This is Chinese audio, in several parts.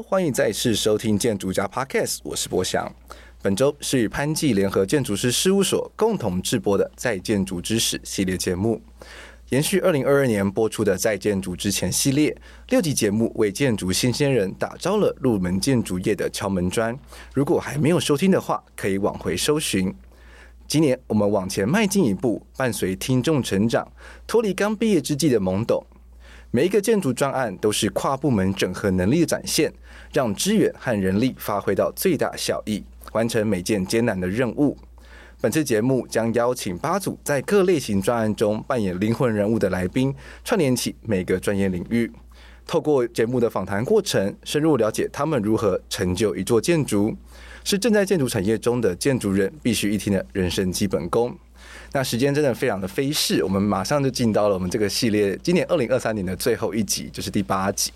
欢迎再次收听建筑家 Podcast，我是博翔。本周是与潘记联合建筑师事务所共同制播的《在建筑之始》系列节目，延续二零二二年播出的《在建筑之前》系列六集节目，为建筑新鲜人打造了入门建筑业的敲门砖。如果还没有收听的话，可以往回搜寻。今年我们往前迈进一步，伴随听众成长，脱离刚毕业之际的懵懂。每一个建筑专案都是跨部门整合能力的展现，让资源和人力发挥到最大效益，完成每件艰难的任务。本次节目将邀请八组在各类型专案中扮演灵魂人物的来宾，串联起每个专业领域，透过节目的访谈过程，深入了解他们如何成就一座建筑，是正在建筑产业中的建筑人必须一听的人生基本功。那时间真的非常的飞逝，我们马上就进到了我们这个系列今年二零二三年的最后一集，就是第八集。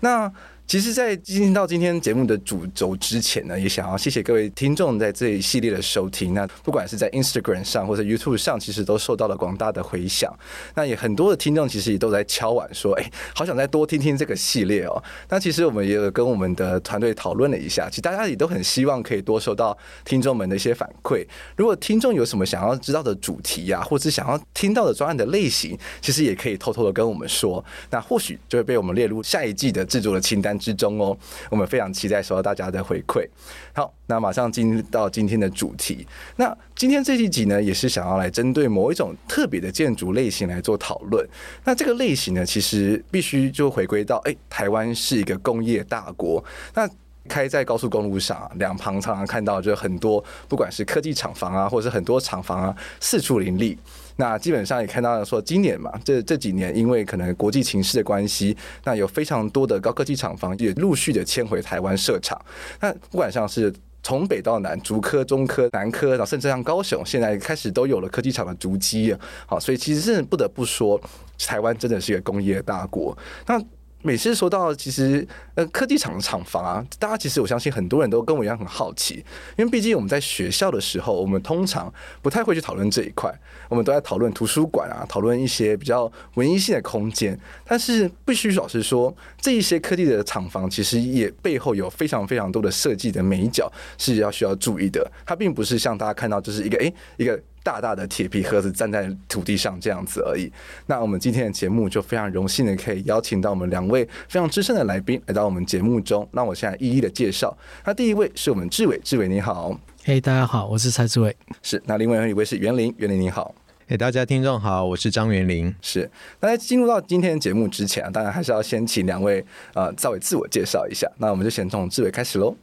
那其实，在进行到今天节目的主轴之前呢，也想要谢谢各位听众在这一系列的收听。那不管是在 Instagram 上或者 YouTube 上，其实都受到了广大的回响。那也很多的听众其实也都在敲碗说：“哎，好想再多听听这个系列哦。”那其实我们也有跟我们的团队讨论了一下，其实大家也都很希望可以多收到听众们的一些反馈。如果听众有什么想要知道的主题呀、或者是想要听到的专案的类型，其实也可以偷偷的跟我们说。那或许就会被我们列入下一季的制作的清单之中哦，我们非常期待收到大家的回馈。好，那马上进入到今天的主题。那今天这一集呢，也是想要来针对某一种特别的建筑类型来做讨论。那这个类型呢，其实必须就回归到，哎，台湾是一个工业大国。那开在高速公路上，两旁常常看到就很多，不管是科技厂房啊，或者是很多厂房啊，四处林立。那基本上也看到了说，今年嘛，这这几年因为可能国际情势的关系，那有非常多的高科技厂房也陆续的迁回台湾设厂。那不管像是从北到南，竹科、中科、南科，然后甚至像高雄，现在开始都有了科技厂的足迹。好，所以其实真的不得不说，台湾真的是一个工业大国。那每次说到其实呃科技厂的厂房啊，大家其实我相信很多人都跟我一样很好奇，因为毕竟我们在学校的时候，我们通常不太会去讨论这一块，我们都在讨论图书馆啊，讨论一些比较文艺性的空间。但是必须老实说，这一些科技的厂房其实也背后有非常非常多的设计的眉角是要需要注意的。它并不是像大家看到就是一个诶一个。大大的铁皮盒子站在土地上这样子而已。那我们今天的节目就非常荣幸的可以邀请到我们两位非常资深的来宾来到我们节目中。那我现在一一的介绍。那第一位是我们志伟，志伟你好。嘿，大家好，我是蔡志伟。是。那另外一位是袁林，袁林你好。嘿，大家听众好，我是张元林。是。那在进入到今天的节目之前啊，当然还是要先请两位呃稍微自我介绍一下。那我们就先从志伟开始喽。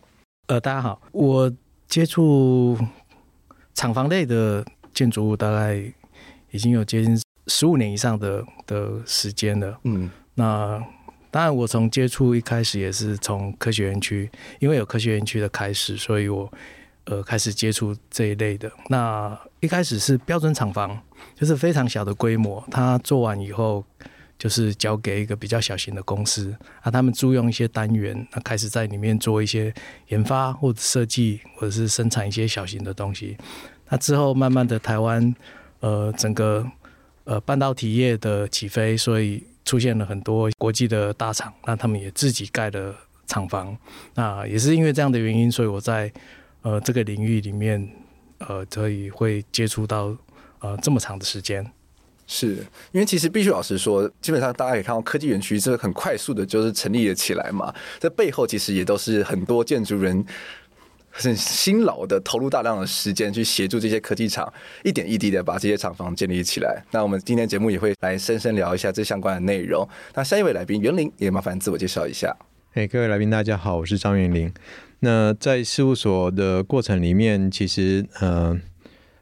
呃，大家好，我接触厂房类的。建筑物大概已经有接近十五年以上的的时间了。嗯，那当然，我从接触一开始也是从科学园区，因为有科学园区的开始，所以我呃开始接触这一类的。那一开始是标准厂房，就是非常小的规模，它做完以后就是交给一个比较小型的公司，啊，他们租用一些单元，那开始在里面做一些研发或者设计，或者是生产一些小型的东西。那之后，慢慢的台湾，呃，整个呃半导体业的起飞，所以出现了很多国际的大厂，那他们也自己盖了厂房。那也是因为这样的原因，所以我在呃这个领域里面，呃，所以会接触到呃这么长的时间。是因为其实必须老实说，基本上大家也看到科技园区这个很快速的，就是成立了起来嘛。这背后其实也都是很多建筑人。很辛劳的投入大量的时间去协助这些科技厂，一点一滴的把这些厂房建立起来。那我们今天节目也会来深深聊一下这相关的内容。那下一位来宾袁林也麻烦自我介绍一下。哎，各位来宾大家好，我是张园林。那在事务所的过程里面，其实呃，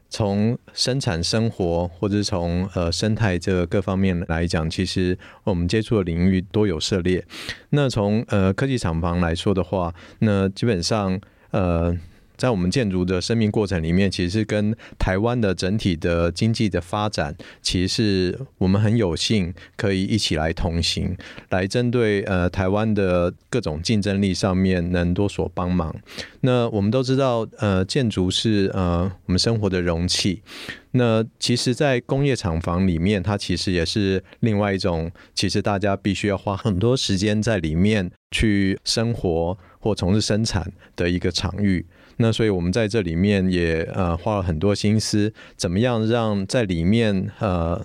从生产生活或者是从呃生态这各方面来讲，其实我们接触的领域都有涉猎。那从呃科技厂房来说的话，那基本上。呃，在我们建筑的生命过程里面，其实跟台湾的整体的经济的发展，其实是我们很有幸可以一起来同行，来针对呃台湾的各种竞争力上面能多所帮忙。那我们都知道，呃，建筑是呃我们生活的容器。那其实，在工业厂房里面，它其实也是另外一种，其实大家必须要花很多时间在里面去生活或从事生产的一个场域。那所以我们在这里面也呃花了很多心思，怎么样让在里面呃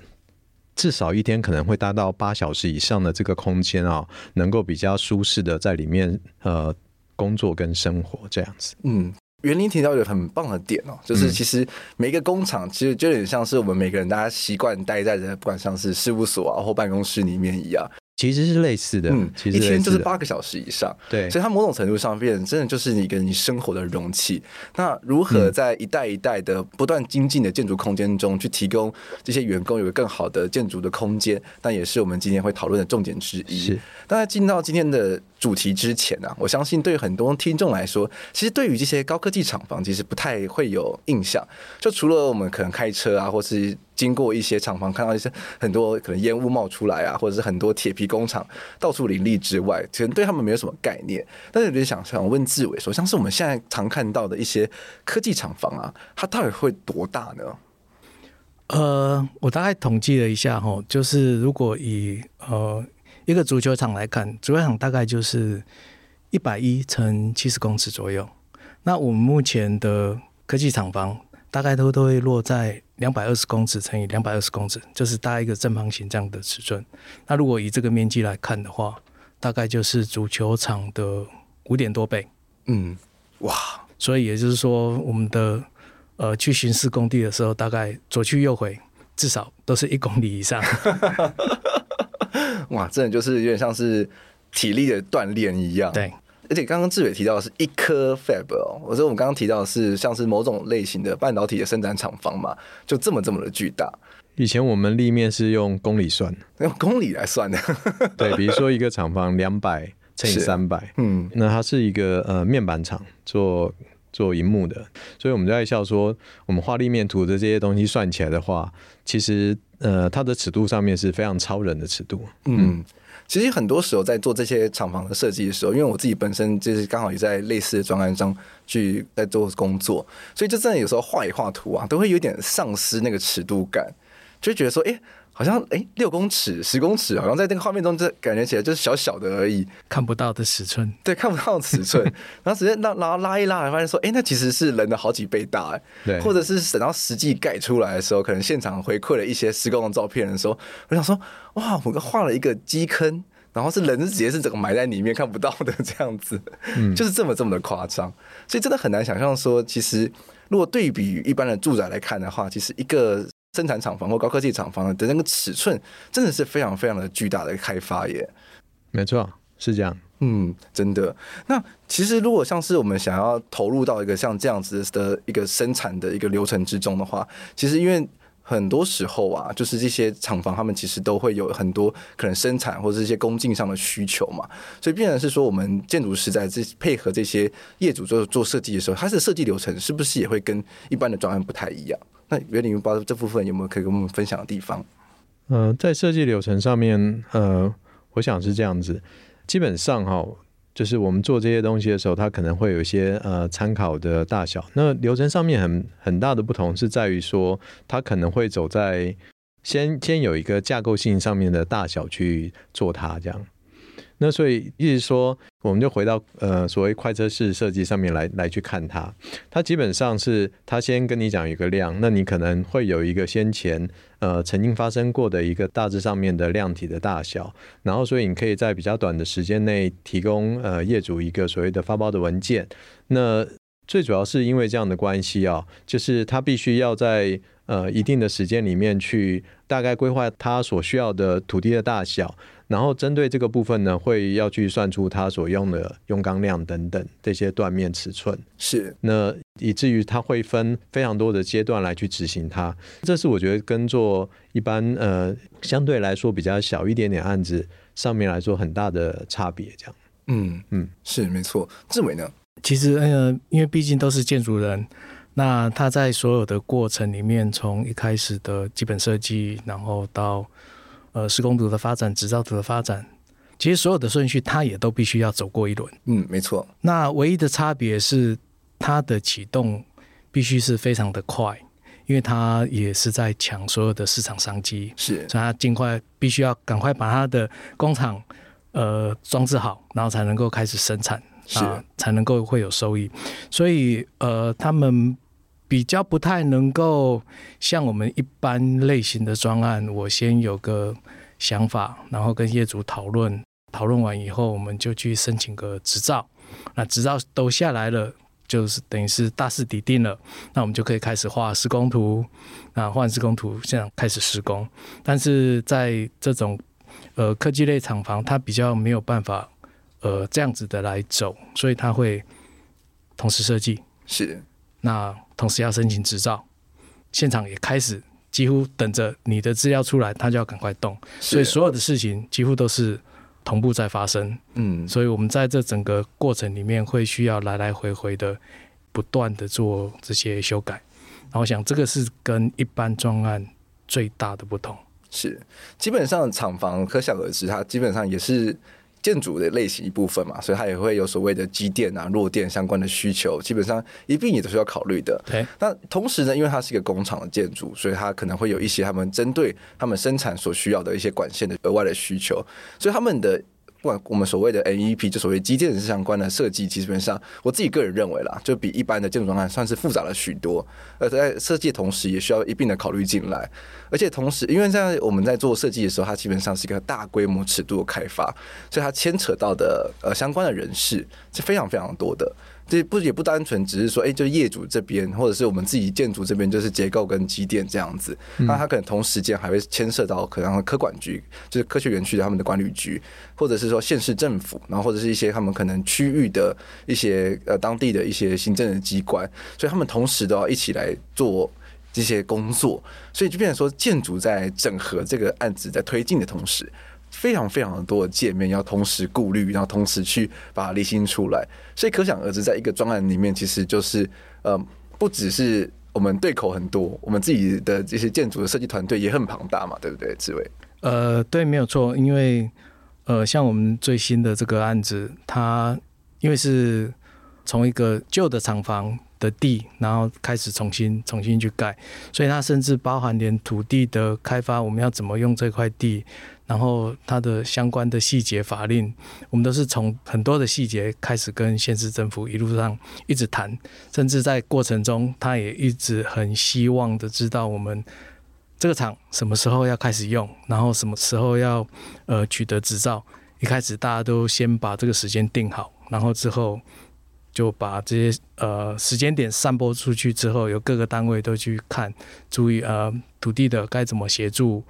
至少一天可能会达到八小时以上的这个空间啊，能够比较舒适的在里面呃工作跟生活这样子。嗯。园林提到一个很棒的点哦，就是其实每一个工厂其实就有点像是我们每个人大家习惯待在的，不管像是事务所啊或办公室里面一样。其实是类似的，嗯，其实一天就是八个小时以上，对，所以它某种程度上变真的就是你跟你生活的容器。那如何在一代一代的不断精进的建筑空间中去提供这些员工有个更好的建筑的空间，那也是我们今天会讨论的重点之一。是，当然进到今天的主题之前呢、啊，我相信对于很多听众来说，其实对于这些高科技厂房其实不太会有印象，就除了我们可能开车啊，或是。经过一些厂房，看到一些很多可能烟雾冒出来啊，或者是很多铁皮工厂到处林立之外，其实对他们没有什么概念。但是，我就想想问志伟说，像是我们现在常看到的一些科技厂房啊，它到底会多大呢？呃，我大概统计了一下哈，就是如果以呃一个足球场来看，足球场大概就是一百一乘七十公尺左右。那我们目前的科技厂房大概都都会落在。两百二十公尺乘以两百二十公尺，就是大概一个正方形这样的尺寸。那如果以这个面积来看的话，大概就是足球场的五点多倍。嗯，哇！所以也就是说，我们的呃去巡视工地的时候，大概左去右回，至少都是一公里以上。哇，真的就是有点像是体力的锻炼一样。对。而且刚刚志伟提到的是一颗 fab 哦，我说我们刚刚提到的是像是某种类型的半导体的生产厂房嘛，就这么这么的巨大。以前我们立面是用公里算，用公里来算的。对，比如说一个厂房两百乘以三百，嗯，那它是一个呃面板厂做做荧幕的，所以我们就在笑说，我们画立面图的这些东西算起来的话，其实呃它的尺度上面是非常超人的尺度，嗯。嗯其实很多时候在做这些厂房的设计的时候，因为我自己本身就是刚好也在类似的专案上去在做工作，所以就真的有时候画一画图啊，都会有点丧失那个尺度感，就觉得说，哎，好像哎六公尺、十公尺，好像在那个画面中，这感觉起来就是小小的而已，看不到的尺寸。对，看不到的尺寸，然后直接拉拉拉一拉，发现说，哎，那其实是人的好几倍大，哎，对，或者是等到实际盖出来的时候，可能现场回馈了一些施工的照片的时候，我想说。哇，我们画了一个基坑，然后是人直接是整个埋在里面看不到的这样子，嗯，就是这么这么的夸张，所以真的很难想象说，其实如果对比一般的住宅来看的话，其实一个生产厂房或高科技厂房的那个尺寸，真的是非常非常的巨大的开发耶。没错，是这样，嗯，真的。那其实如果像是我们想要投入到一个像这样子的一个生产的一个流程之中的话，其实因为。很多时候啊，就是这些厂房，他们其实都会有很多可能生产或者一些工进上的需求嘛，所以必然是说，我们建筑师在这配合这些业主做做设计的时候，它的设计流程是不是也会跟一般的专案不太一样？那员林不知道这部分有没有可以跟我们分享的地方？呃，在设计流程上面，呃，我想是这样子，基本上哈。就是我们做这些东西的时候，它可能会有一些呃参考的大小。那流程上面很很大的不同是在于说，它可能会走在先先有一个架构性上面的大小去做它这样。那所以意思说，我们就回到呃所谓快车式设计上面来来去看它。它基本上是它先跟你讲一个量，那你可能会有一个先前呃曾经发生过的一个大致上面的量体的大小，然后所以你可以在比较短的时间内提供呃业主一个所谓的发包的文件。那最主要是因为这样的关系啊，就是他必须要在呃一定的时间里面去大概规划他所需要的土地的大小。然后针对这个部分呢，会要去算出它所用的用钢量等等这些断面尺寸。是，那以至于它会分非常多的阶段来去执行它。这是我觉得跟做一般呃相对来说比较小一点点案子上面来说很大的差别。这样，嗯嗯，是没错。志伟呢？其实呃，因为毕竟都是建筑人，那他在所有的过程里面，从一开始的基本设计，然后到呃施工图的发展、执照图的发展，其实所有的顺序他也都必须要走过一轮。嗯，没错。那唯一的差别是，它的启动必须是非常的快，因为它也是在抢所有的市场商机，是，所以它尽快必须要赶快把它的工厂呃装置好，然后才能够开始生产。是，才能够会有收益，所以呃，他们比较不太能够像我们一般类型的专案，我先有个想法，然后跟业主讨论，讨论完以后，我们就去申请个执照，那执照都下来了，就是等于是大势底定了，那我们就可以开始画施工图，那画完施工图，现在开始施工，但是在这种呃科技类厂房，它比较没有办法。呃，这样子的来走，所以它会同时设计，是那同时要申请执照，现场也开始几乎等着你的资料出来，他就要赶快动，所以所有的事情几乎都是同步在发生。嗯，所以我们在这整个过程里面会需要来来回回的不断的做这些修改，然后我想这个是跟一般专案最大的不同。是基本上厂房可想而知，它基本上也是。建筑的类型一部分嘛，所以它也会有所谓的机电啊、弱电相关的需求，基本上一并也都是要考虑的。对，那同时呢，因为它是一个工厂的建筑，所以它可能会有一些他们针对他们生产所需要的一些管线的额外的需求，所以他们的。不管我们所谓的 NEP，就所谓机电相关的设计，基本上我自己个人认为啦，就比一般的建筑专案算是复杂了许多。而在设计同时，也需要一并的考虑进来。而且同时，因为在我们在做设计的时候，它基本上是一个大规模尺度的开发，所以它牵扯到的呃相关的人士是非常非常多的。这不也不单纯只是说，哎，就业主这边，或者是我们自己建筑这边，就是结构跟机电这样子。那他可能同时间还会牵涉到可能科管局，就是科学园区的他们的管理局，或者是说县市政府，然后或者是一些他们可能区域的一些呃当地的一些行政的机关，所以他们同时都要一起来做这些工作，所以就变成说，建筑在整合这个案子在推进的同时。非常非常多的界面要同时顾虑，然后同时去把它理清出来，所以可想而知，在一个专案里面，其实就是呃，不只是我们对口很多，我们自己的这些建筑的设计团队也很庞大嘛，对不对，志伟？呃，对，没有错，因为呃，像我们最新的这个案子，它因为是从一个旧的厂房。的地，然后开始重新重新去盖，所以它甚至包含连土地的开发，我们要怎么用这块地，然后它的相关的细节法令，我们都是从很多的细节开始跟县市政府一路上一直谈，甚至在过程中，他也一直很希望的知道我们这个厂什么时候要开始用，然后什么时候要呃取得执照，一开始大家都先把这个时间定好，然后之后。就把这些呃时间点散播出去之后，由各个单位都去看，注意呃土地的该怎么协助，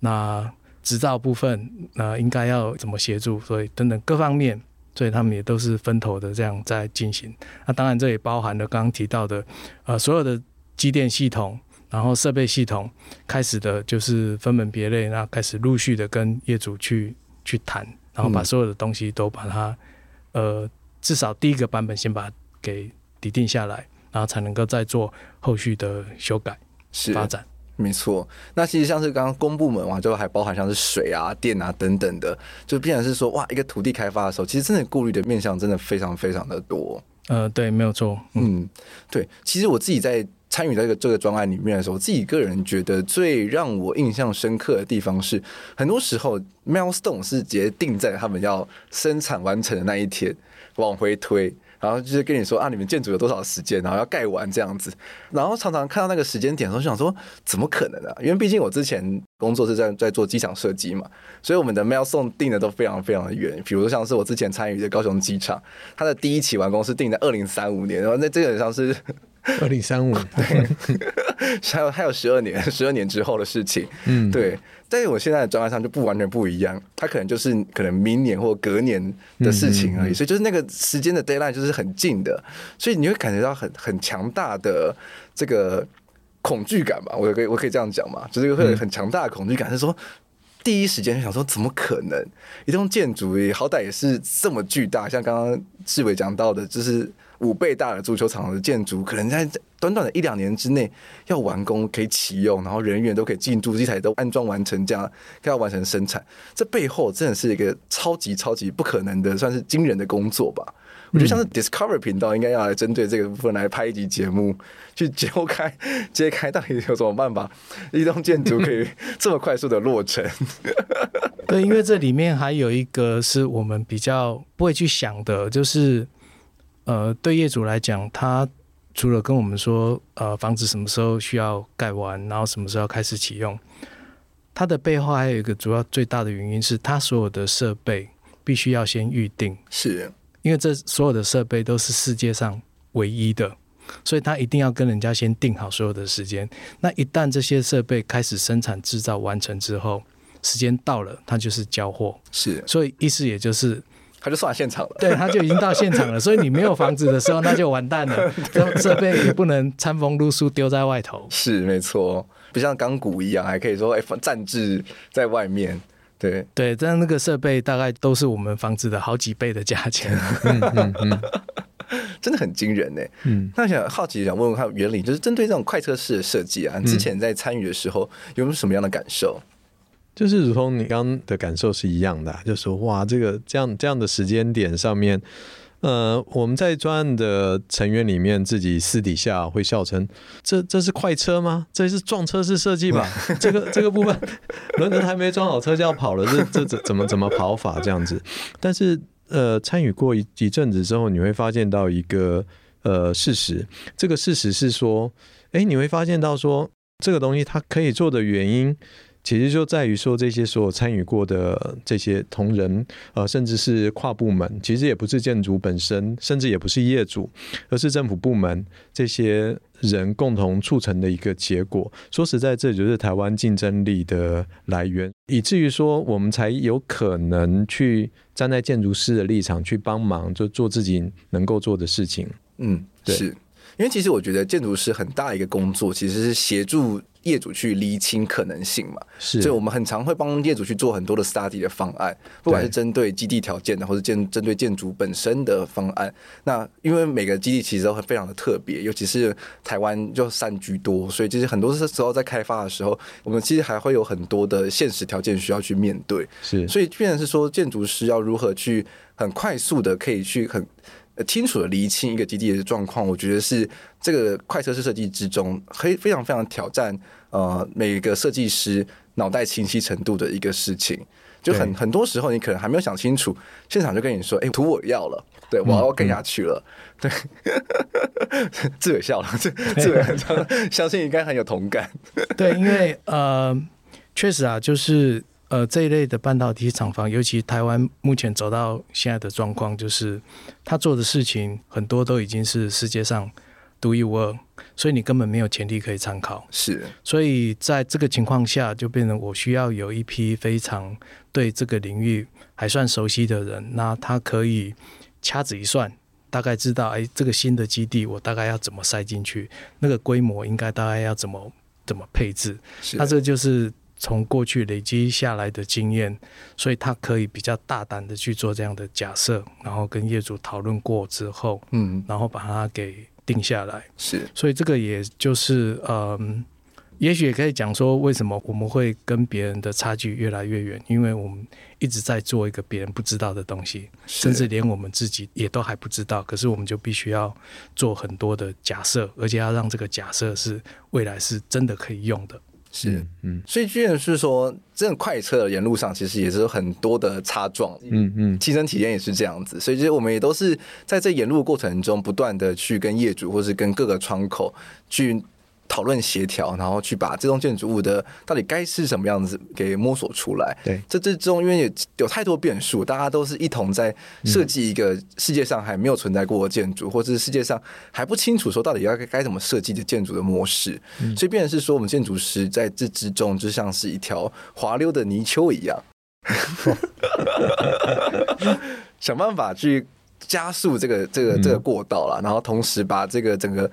那执照部分那、呃、应该要怎么协助，所以等等各方面，所以他们也都是分头的这样在进行。那当然这也包含了刚刚提到的呃所有的机电系统，然后设备系统开始的就是分门别类，那开始陆续的跟业主去去谈，然后把所有的东西都把它呃。至少第一个版本先把它给拟定下来，然后才能够再做后续的修改、是发展。没错，那其实像是刚刚公部门嘛，就还包含像是水啊、电啊等等的，就变成是说哇，一个土地开发的时候，其实真的顾虑的面向真的非常非常的多。呃，对，没有错。嗯，嗯对，其实我自己在参与这个这个专案里面的时候，我自己个人觉得最让我印象深刻的地方是，很多时候 milestone 是直接定在他们要生产完成的那一天。往回推，然后就是跟你说啊，你们建筑有多少时间，然后要盖完这样子。然后常常看到那个时间点的时候，就想说怎么可能啊？因为毕竟我之前工作是在在做机场设计嘛，所以我们的 milestone 定的都非常非常的远。比如说像是我之前参与的高雄机场，它的第一期完工是定在二零三五年，然后那基本上是。二零三五，对，还有还有十二年，十二年之后的事情，嗯，对。但是我现在的状态上就不完全不一样，它可能就是可能明年或隔年的事情而已，所以就是那个时间的 deadline 就是很近的，所以你会感觉到很很强大的这个恐惧感吧？我可以我可以这样讲嘛？就是会有很强大的恐惧感，是说第一时间就想说，怎么可能？一栋建筑也好歹也是这么巨大，像刚刚志伟讲到的，就是。五倍大的足球场的建筑，可能在短短的一两年之内要完工，可以启用，然后人员都可以进驻，机台都安装完成，这样要完成生产，这背后真的是一个超级超级不可能的，算是惊人的工作吧。我觉得像是 Discovery 频道应该要来针对这个部分来拍一集节目，去揭开揭开到底有什么办法，一栋建筑可以 这么快速的落成。对，因为这里面还有一个是我们比较不会去想的，就是呃，对业主来讲，他除了跟我们说呃房子什么时候需要盖完，然后什么时候开始启用，它的背后还有一个主要最大的原因是，他所有的设备必须要先预定。是。因为这所有的设备都是世界上唯一的，所以他一定要跟人家先定好所有的时间。那一旦这些设备开始生产制造完成之后，时间到了，他就是交货。是，所以意思也就是，他就上现场了。对，他就已经到现场了。所以你没有房子的时候，那就完蛋了。这设备也不能餐风露宿丢在外头。是，没错，不像钢骨一样，还可以说哎，暂置在外面。对对，但那个设备大概都是我们房子的好几倍的价钱，嗯嗯嗯、真的很惊人呢。嗯，那想好奇想问问看原理，就是针对这种快车式的设计啊，之前在参与的时候有没有什么样的感受？就是如同你刚刚的感受是一样的，就说哇，这个这样这样的时间点上面。呃，我们在专案的成员里面，自己私底下会笑称：“这这是快车吗？这是撞车式设计吧？这个这个部分轮子还没装好，车就要跑了，这这怎怎么怎么跑法这样子？”但是呃，参与过一一阵子之后，你会发现到一个呃事实，这个事实是说，哎，你会发现到说，这个东西它可以做的原因。其实就在于说，这些所有参与过的这些同仁，呃，甚至是跨部门，其实也不是建筑本身，甚至也不是业主，而是政府部门这些人共同促成的一个结果。说实在，这就是台湾竞争力的来源，以至于说我们才有可能去站在建筑师的立场去帮忙，就做自己能够做的事情。嗯，对，是因为其实我觉得建筑师很大一个工作，其实是协助。业主去厘清可能性嘛，是，所以我们很常会帮业主去做很多的 study 的方案，不管是针对基地条件的，或者建针对建筑本身的方案。那因为每个基地其实都会非常的特别，尤其是台湾就山居多，所以其实很多时候在开发的时候，我们其实还会有很多的现实条件需要去面对。是，所以变成是说，建筑师要如何去很快速的可以去很。清楚的厘清一个基地的状况，我觉得是这个快车式设计之中，可以非常非常挑战呃每个设计师脑袋清晰程度的一个事情。就很很多时候，你可能还没有想清楚，现场就跟你说：“哎、欸，图我要了，对我要跟下去了。嗯”对，自我笑了，自自己相信应该很有同感。对，因为呃，确实啊，就是。呃，这一类的半导体厂房，尤其台湾目前走到现在的状况，就是他做的事情很多都已经是世界上独一无二，所以你根本没有前例可以参考。是，所以在这个情况下，就变成我需要有一批非常对这个领域还算熟悉的人，那他可以掐指一算，大概知道，哎，这个新的基地我大概要怎么塞进去，那个规模应该大概要怎么怎么配置。是，那这就是。从过去累积下来的经验，所以他可以比较大胆的去做这样的假设，然后跟业主讨论过之后，嗯，然后把它给定下来。是，所以这个也就是，嗯，也许也可以讲说，为什么我们会跟别人的差距越来越远，因为我们一直在做一个别人不知道的东西，甚至连我们自己也都还不知道，可是我们就必须要做很多的假设，而且要让这个假设是未来是真的可以用的。是，嗯，所以居然是说，这种快车的沿路上，其实也是有很多的擦撞，嗯嗯，亲身体验也是这样子，所以其实我们也都是在这沿路的过程中，不断的去跟业主，或是跟各个窗口去。讨论协调，然后去把这栋建筑物的到底该是什么样子给摸索出来。对，这之中因为有有太多变数，大家都是一同在设计一个世界上还没有存在过的建筑，嗯、或者是世界上还不清楚说到底要该怎么设计的建筑的模式。嗯、所以，变成是说，我们建筑师在这之中就像是一条滑溜的泥鳅一样，想办法去加速这个这个这个过道了，然后同时把这个整个。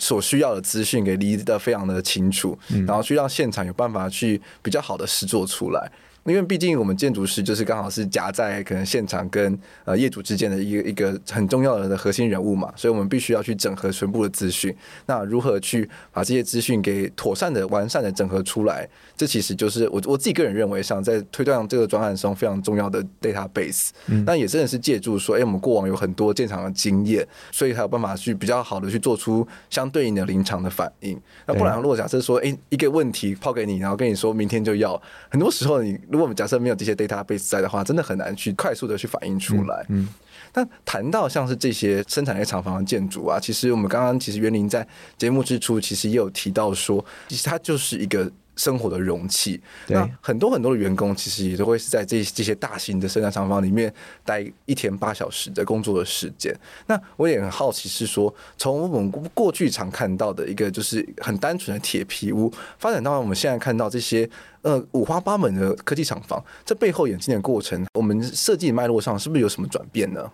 所需要的资讯给理得非常的清楚，然后去让现场有办法去比较好的实作出来。因为毕竟我们建筑师就是刚好是夹在可能现场跟呃业主之间的一个一个很重要的核心人物嘛，所以我们必须要去整合全部的资讯。那如何去把这些资讯给妥善的、完善的整合出来？这其实就是我我自己个人认为上在推断这个专案中非常重要的 database。嗯，但也真的是借助说，哎，我们过往有很多建厂的经验，所以才有办法去比较好的去做出相对应的临场的反应。那不然，如果假设说，哎，一个问题抛给你，然后跟你说明天就要，很多时候你如果我们假设没有这些 database 在的话，真的很难去快速的去反映出来。嗯。那谈到像是这些生产类厂房的建筑啊，其实我们刚刚其实园林在节目之初其实也有提到说，其实它就是一个生活的容器。那很多很多的员工其实也都会是在这这些大型的生产厂房里面待一天八小时的工作的时间。那我也很好奇是说，从我们过去常看到的一个就是很单纯的铁皮屋，发展到我们现在看到这些呃五花八门的科技厂房，这背后演进的过程，我们设计脉络上是不是有什么转变呢？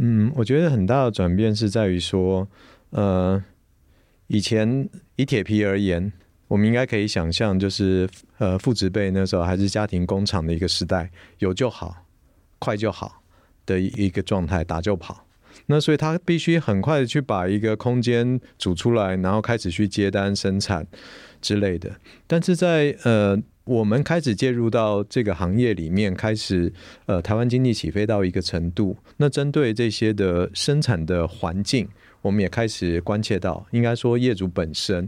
嗯，我觉得很大的转变是在于说，呃，以前以铁皮而言，我们应该可以想象，就是呃，父执辈那时候还是家庭工厂的一个时代，有就好，快就好的一个状态，打就跑。那所以他必须很快的去把一个空间组出来，然后开始去接单生产之类的。但是在呃。我们开始介入到这个行业里面，开始呃，台湾经济起飞到一个程度。那针对这些的生产的环境，我们也开始关切到，应该说业主本身，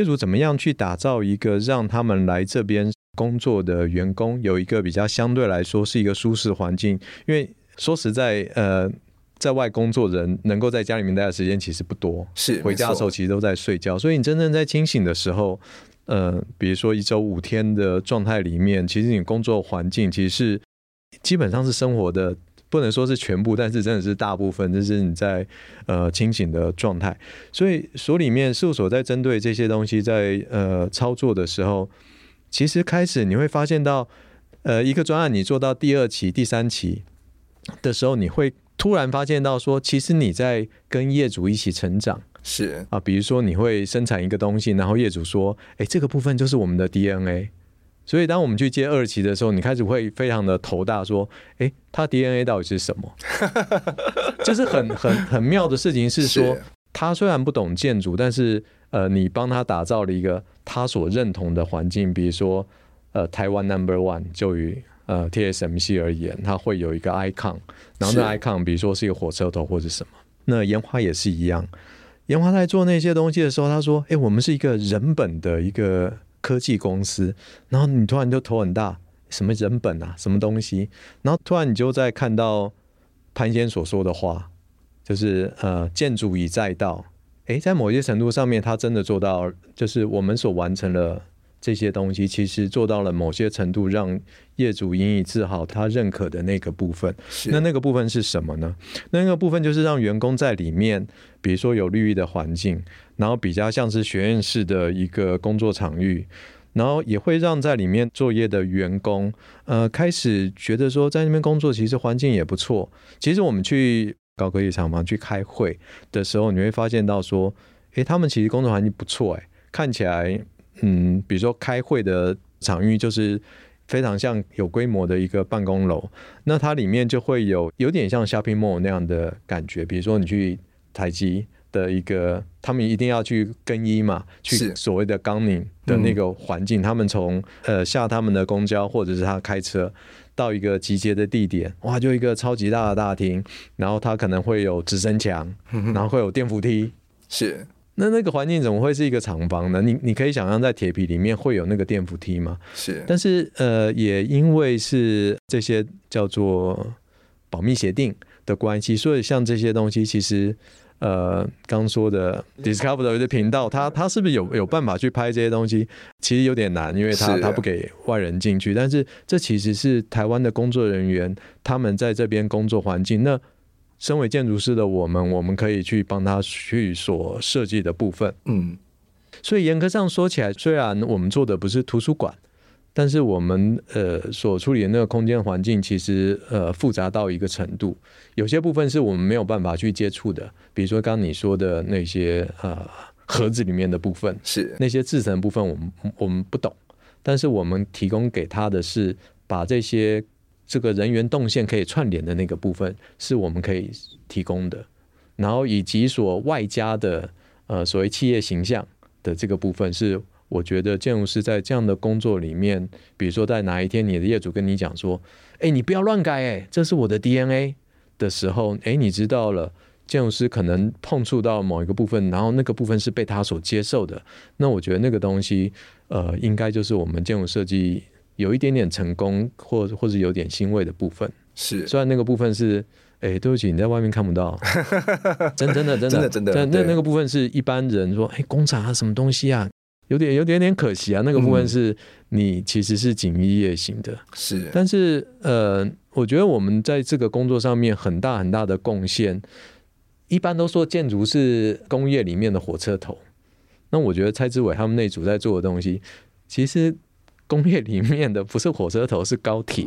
业主怎么样去打造一个让他们来这边工作的员工有一个比较相对来说是一个舒适环境。因为说实在，呃，在外工作人能够在家里面待的时间其实不多，是回家的时候其实都在睡觉，所以你真正在清醒的时候。呃，比如说一周五天的状态里面，其实你工作环境其实是基本上是生活的，不能说是全部，但是真的是大部分，就是你在呃清醒的状态。所以所里面事务所在针对这些东西在呃操作的时候，其实开始你会发现到，呃，一个专案你做到第二期、第三期的时候，你会突然发现到说，其实你在跟业主一起成长。是啊，比如说你会生产一个东西，然后业主说：“哎，这个部分就是我们的 DNA。”所以当我们去接二期的时候，你开始会非常的头大，说：“哎，他 DNA 到底是什么？” 就是很很很妙的事情是说，是他虽然不懂建筑，但是呃，你帮他打造了一个他所认同的环境，比如说呃，台湾 Number One 就于呃 TSMC 而言，它会有一个 icon，然后那 icon 比如说是一个火车头或者什么，那研花也是一样。研花在做那些东西的时候，他说：“哎，我们是一个人本的一个科技公司。”然后你突然就头很大，什么人本啊，什么东西？然后突然你就在看到潘先所说的话，就是呃，建筑已在道。诶，在某些程度上面，他真的做到，就是我们所完成了。这些东西其实做到了某些程度，让业主引以自豪，他认可的那个部分。那那个部分是什么呢？那那个部分就是让员工在里面，比如说有绿意的环境，然后比较像是学院式的一个工作场域，然后也会让在里面作业的员工，呃，开始觉得说在那边工作其实环境也不错。其实我们去高科技厂房去开会的时候，你会发现到说，诶，他们其实工作环境不错，诶，看起来。嗯，比如说开会的场域就是非常像有规模的一个办公楼，那它里面就会有有点像 shopping mall 那样的感觉。比如说你去台积的一个，他们一定要去更衣嘛，去所谓的纲领的那个环境，嗯、他们从呃下他们的公交或者是他开车到一个集结的地点，哇，就一个超级大的大厅，然后它可能会有直升墙，然后会有电扶梯，是。那那个环境怎么会是一个厂房呢？你你可以想象在铁皮里面会有那个电扶梯吗？是。但是呃，也因为是这些叫做保密协定的关系，所以像这些东西，其实呃，刚说的 Discovery 的频道，它它是不是有有办法去拍这些东西？其实有点难，因为它它不给外人进去。但是这其实是台湾的工作人员他们在这边工作环境那。身为建筑师的我们，我们可以去帮他去所设计的部分。嗯，所以严格上说起来，虽然我们做的不是图书馆，但是我们呃所处理的那个空间环境，其实呃复杂到一个程度，有些部分是我们没有办法去接触的。比如说刚刚你说的那些呃盒子里面的部分，是那些制成部分，我们我们不懂。但是我们提供给他的是把这些这个人员动线可以串联的那个部分，是我们可以提供的，然后以及所外加的呃所谓企业形象的这个部分，是我觉得建筑师在这样的工作里面，比如说在哪一天你的业主跟你讲说，哎，你不要乱改，哎，这是我的 DNA 的时候，哎，你知道了。建筑师可能碰触到某一个部分，然后那个部分是被他所接受的。那我觉得那个东西，呃，应该就是我们建筑设计有一点点成功，或或者有点欣慰的部分。是，虽然那个部分是，哎，对不起，你在外面看不到，真真的真的真的真的。但那那个部分是一般人说，哎，工厂啊，什么东西啊，有点有点点可惜啊。那个部分是你其实是锦衣夜行的，是。但是呃，我觉得我们在这个工作上面很大很大的贡献。一般都说建筑是工业里面的火车头，那我觉得蔡志伟他们那组在做的东西，其实工业里面的不是火车头，是高铁，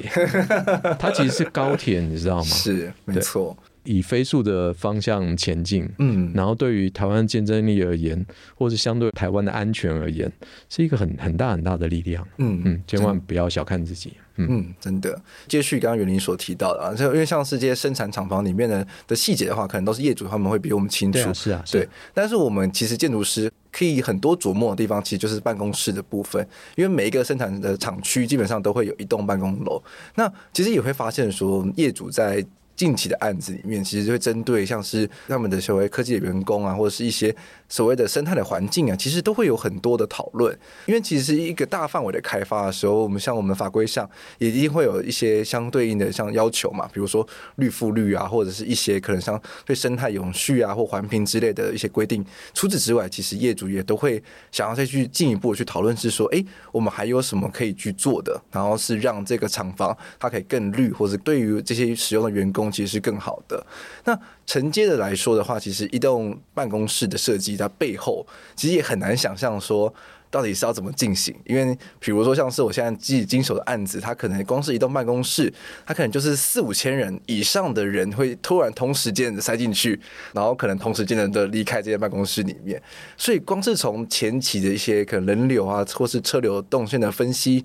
它其实是高铁，你知道吗？是，没错。以飞速的方向前进，嗯，然后对于台湾竞争力而言，或是相对台湾的安全而言，是一个很很大很大的力量，嗯嗯，千万不要小看自己，嗯，嗯真的。接续刚刚袁林所提到的啊，就因为像是这些生产厂房里面的的细节的话，可能都是业主他们会比我们清楚，是啊，是啊，对。但是我们其实建筑师可以很多琢磨的地方，其实就是办公室的部分，因为每一个生产的厂区基本上都会有一栋办公楼，那其实也会发现说业主在。近期的案子里面，其实会针对像是他们的所谓科技的员工啊，或者是一些所谓的生态的环境啊，其实都会有很多的讨论。因为其实一个大范围的开发的时候，我们像我们法规上也一定会有一些相对应的像要求嘛，比如说绿覆率啊，或者是一些可能像对生态永续啊或环评之类的一些规定。除此之外，其实业主也都会想要再去进一步去讨论，是说，哎，我们还有什么可以去做的，然后是让这个厂房它可以更绿，或者对于这些使用的员工。其实是更好的。那承接的来说的话，其实一栋办公室的设计，它背后其实也很难想象说到底是要怎么进行。因为比如说像是我现在自己经手的案子，它可能光是一栋办公室，它可能就是四五千人以上的人会突然同时间塞进去，然后可能同时间的离开这些办公室里面。所以光是从前期的一些可能人流啊，或是车流动线的分析。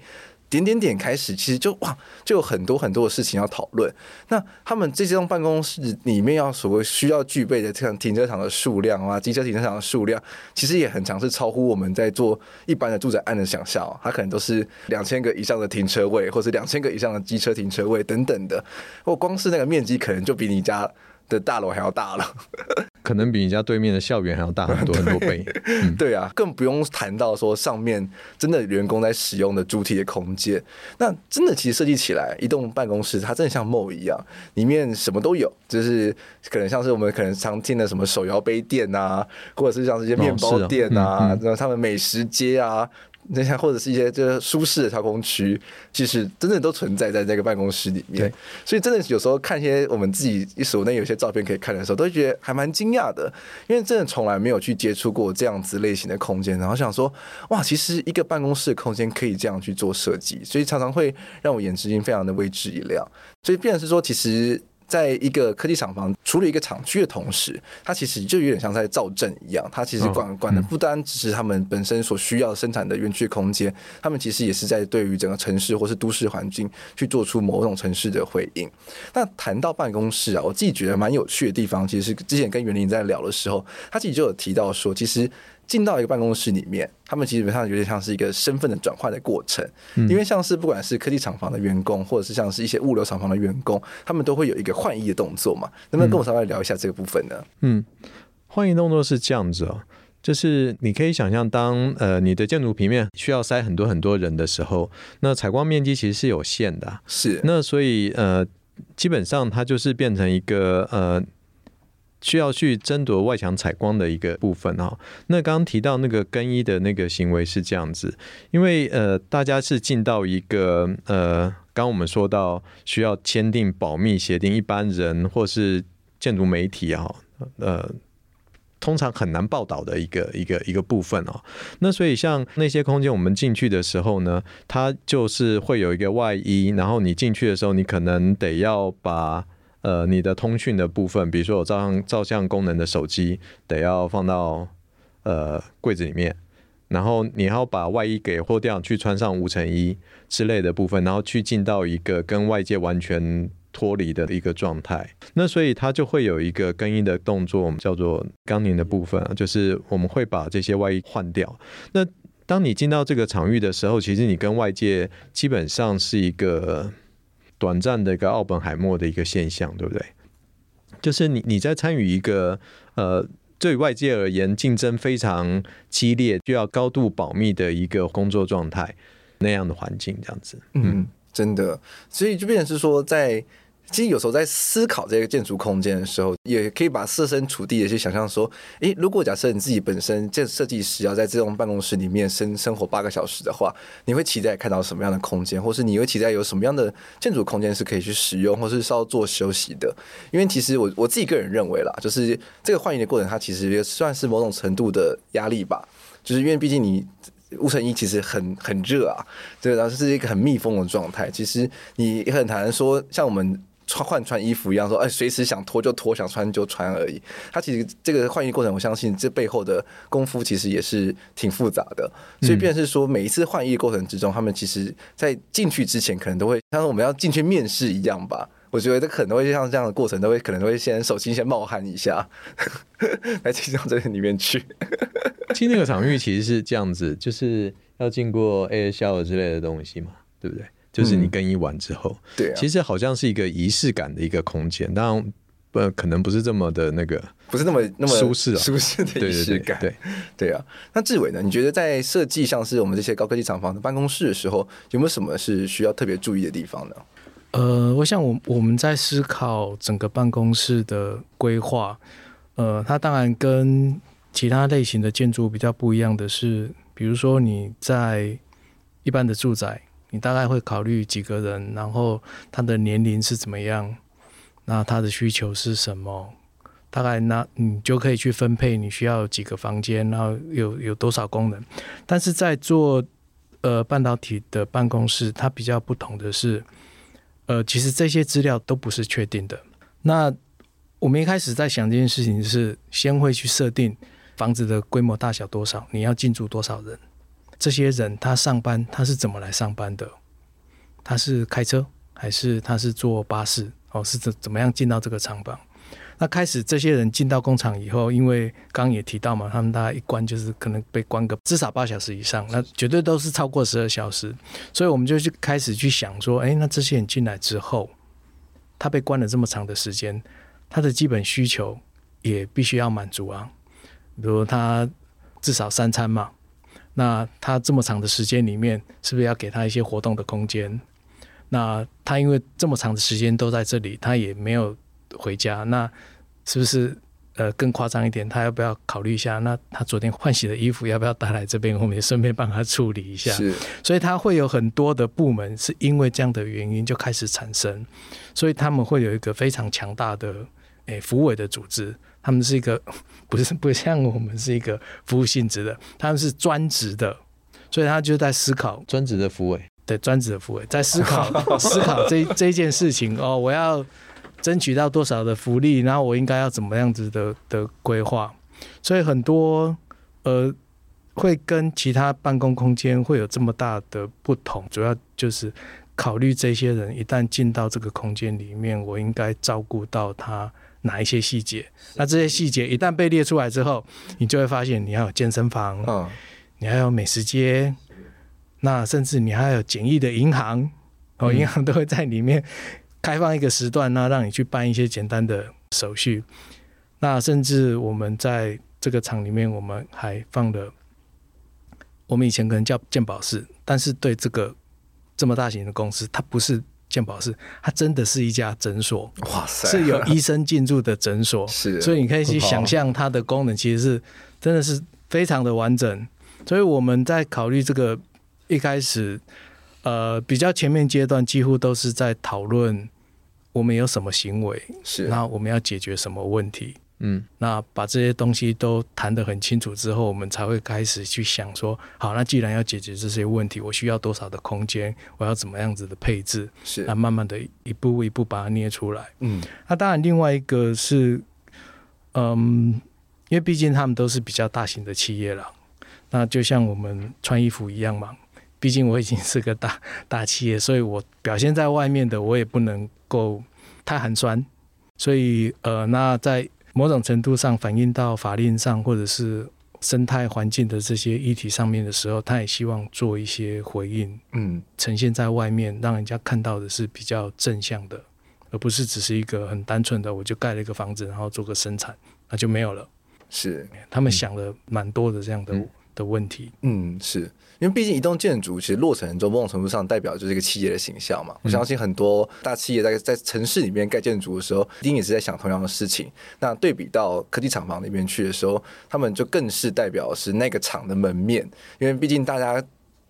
点点点开始，其实就哇，就有很多很多的事情要讨论。那他们这栋办公室里面要所谓需要具备的这样停车场的数量啊，机车停车场的数量，其实也很强，是超乎我们在做一般的住宅案的想象。它可能都是两千个以上的停车位，或是两千个以上的机车停车位等等的。或光是那个面积，可能就比你家的大楼还要大了。可能比你家对面的校园还要大很多 很多倍。嗯、对啊，更不用谈到说上面真的员工在使用的主体的空间。那真的其实设计起来，一栋办公室它真的像 mall 一样，里面什么都有，就是可能像是我们可能常听的什么手摇杯店啊，或者是像这些面包店啊，哦、然后他们美食街啊。那像或者是一些就是舒适的调空区，其实真的都存在在这个办公室里面。所以真的有时候看一些我们自己一手那有些照片可以看的时候，都会觉得还蛮惊讶的，因为真的从来没有去接触过这样子类型的空间，然后想说哇，其实一个办公室的空间可以这样去做设计，所以常常会让我眼睛非常的为之一亮。所以变成是说，其实。在一个科技厂房处理一个厂区的同时，它其实就有点像在造镇一样。它其实管管的不单只是他们本身所需要生产的园区空间，他们其实也是在对于整个城市或是都市环境去做出某种城市的回应。那谈到办公室啊，我自己觉得蛮有趣的地方，其实是之前跟元林在聊的时候，他自己就有提到说，其实。进到一个办公室里面，他们基本上有点像是一个身份的转换的过程，因为像是不管是科技厂房的员工，或者是像是一些物流厂房的员工，他们都会有一个换衣的动作嘛。能不能跟我稍微聊一下这个部分呢？嗯，换衣动作是这样子哦，就是你可以想象，当呃你的建筑平面需要塞很多很多人的时候，那采光面积其实是有限的，是。那所以呃，基本上它就是变成一个呃。需要去争夺外墙采光的一个部分啊。那刚刚提到那个更衣的那个行为是这样子，因为呃，大家是进到一个呃，刚我们说到需要签订保密协定，一般人或是建筑媒体啊，呃，通常很难报道的一个一个一个部分哦。那所以像那些空间，我们进去的时候呢，它就是会有一个外衣，然后你进去的时候，你可能得要把。呃，你的通讯的部分，比如说有照相照相功能的手机，得要放到呃柜子里面。然后你要把外衣给脱掉，去穿上无尘衣之类的部分，然后去进到一个跟外界完全脱离的一个状态。那所以它就会有一个更衣的动作，我们叫做钢凝的部分，就是我们会把这些外衣换掉。那当你进到这个场域的时候，其实你跟外界基本上是一个短暂的一个奥本海默的一个现象，对不对？就是你你在参与一个呃。对外界而言，竞争非常激烈，需要高度保密的一个工作状态，那样的环境，这样子，嗯，真的，所以就变成是说在。其实有时候在思考这个建筑空间的时候，也可以把设身处地的去想象说，诶，如果假设你自己本身建设计师要在这种办公室里面生生活八个小时的话，你会期待看到什么样的空间，或是你会期待有什么样的建筑空间是可以去使用，或是稍作休息的？因为其实我我自己个人认为啦，就是这个换衣的过程，它其实也算是某种程度的压力吧，就是因为毕竟你无尘衣其实很很热啊，对，然后是一个很密封的状态，其实你也很难说像我们。穿换穿衣服一样，说哎，随时想脱就脱，想穿就穿而已。他其实这个换衣过程，我相信这背后的功夫其实也是挺复杂的。所以，便是说每一次换衣过程之中，他们其实在进去之前，可能都会像我们要进去面试一样吧。我觉得这可能会像这样的过程，都会可能都会先手心先冒汗一下，来进到这里面去。进那个场域其实是这样子，就是要经过 air show 之类的东西嘛，对不对？就是你更衣完之后，嗯、对、啊，其实好像是一个仪式感的一个空间，当然不可能不是这么的那个，不是那么那么舒适啊，舒适的仪式感，对对，对，对啊。那志伟呢？你觉得在设计像是我们这些高科技厂房的办公室的时候，有没有什么是需要特别注意的地方呢？呃，我想我我们在思考整个办公室的规划，呃，它当然跟其他类型的建筑比较不一样的是，比如说你在一般的住宅。你大概会考虑几个人，然后他的年龄是怎么样，那他的需求是什么？大概那你就可以去分配你需要几个房间，然后有有多少功能。但是在做呃半导体的办公室，它比较不同的是，呃，其实这些资料都不是确定的。那我们一开始在想这件事情是先会去设定房子的规模大小多少，你要进驻多少人。这些人他上班他是怎么来上班的？他是开车还是他是坐巴士？哦，是怎怎么样进到这个厂房？那开始这些人进到工厂以后，因为刚刚也提到嘛，他们大概一关就是可能被关个至少八小时以上，那绝对都是超过十二小时。所以我们就去开始去想说，哎，那这些人进来之后，他被关了这么长的时间，他的基本需求也必须要满足啊，比如他至少三餐嘛。那他这么长的时间里面，是不是要给他一些活动的空间？那他因为这么长的时间都在这里，他也没有回家，那是不是呃更夸张一点？他要不要考虑一下？那他昨天换洗的衣服要不要带来这边？我们也顺便帮他处理一下。是，所以他会有很多的部门是因为这样的原因就开始产生，所以他们会有一个非常强大的诶福委的组织。他们是一个 不是不像我们是一个服务性质的，他们是专职的，所以他就在思考专职的福委，对专职的福委在思考 思考这这件事情哦，我要争取到多少的福利，然后我应该要怎么样子的的规划，所以很多呃会跟其他办公空间会有这么大的不同，主要就是考虑这些人一旦进到这个空间里面，我应该照顾到他。哪一些细节？那这些细节一旦被列出来之后，你就会发现你要有健身房，嗯，你还有美食街，那甚至你还有简易的银行，哦，银行都会在里面开放一个时段，那让你去办一些简单的手续。那甚至我们在这个厂里面，我们还放了，我们以前可能叫鉴宝室，但是对这个这么大型的公司，它不是。健保室，它真的是一家诊所，哇塞，是有医生进驻的诊所，是，所以你可以去想象它的功能其实是真的是非常的完整。所以我们在考虑这个一开始，呃，比较前面阶段，几乎都是在讨论我们有什么行为，是，那我们要解决什么问题。嗯，那把这些东西都谈得很清楚之后，我们才会开始去想说，好，那既然要解决这些问题，我需要多少的空间，我要怎么样子的配置，是，那慢慢的一步一步把它捏出来。嗯，那当然另外一个是，嗯，因为毕竟他们都是比较大型的企业了，那就像我们穿衣服一样嘛，毕竟我已经是个大大企业，所以我表现在外面的我也不能够太寒酸。所以呃，那在某种程度上反映到法令上或者是生态环境的这些议题上面的时候，他也希望做一些回应，嗯，呈现在外面，让人家看到的是比较正向的，而不是只是一个很单纯的，我就盖了一个房子，然后做个生产，那就没有了。是，他们想了蛮多的这样的。嗯的问题，嗯，是因为毕竟一栋建筑其实落成中某种程度上代表就是一个企业的形象嘛。我相信很多大企业在在城市里面盖建筑的时候，一定也是在想同样的事情。那对比到科技厂房那边去的时候，他们就更是代表是那个厂的门面，因为毕竟大家。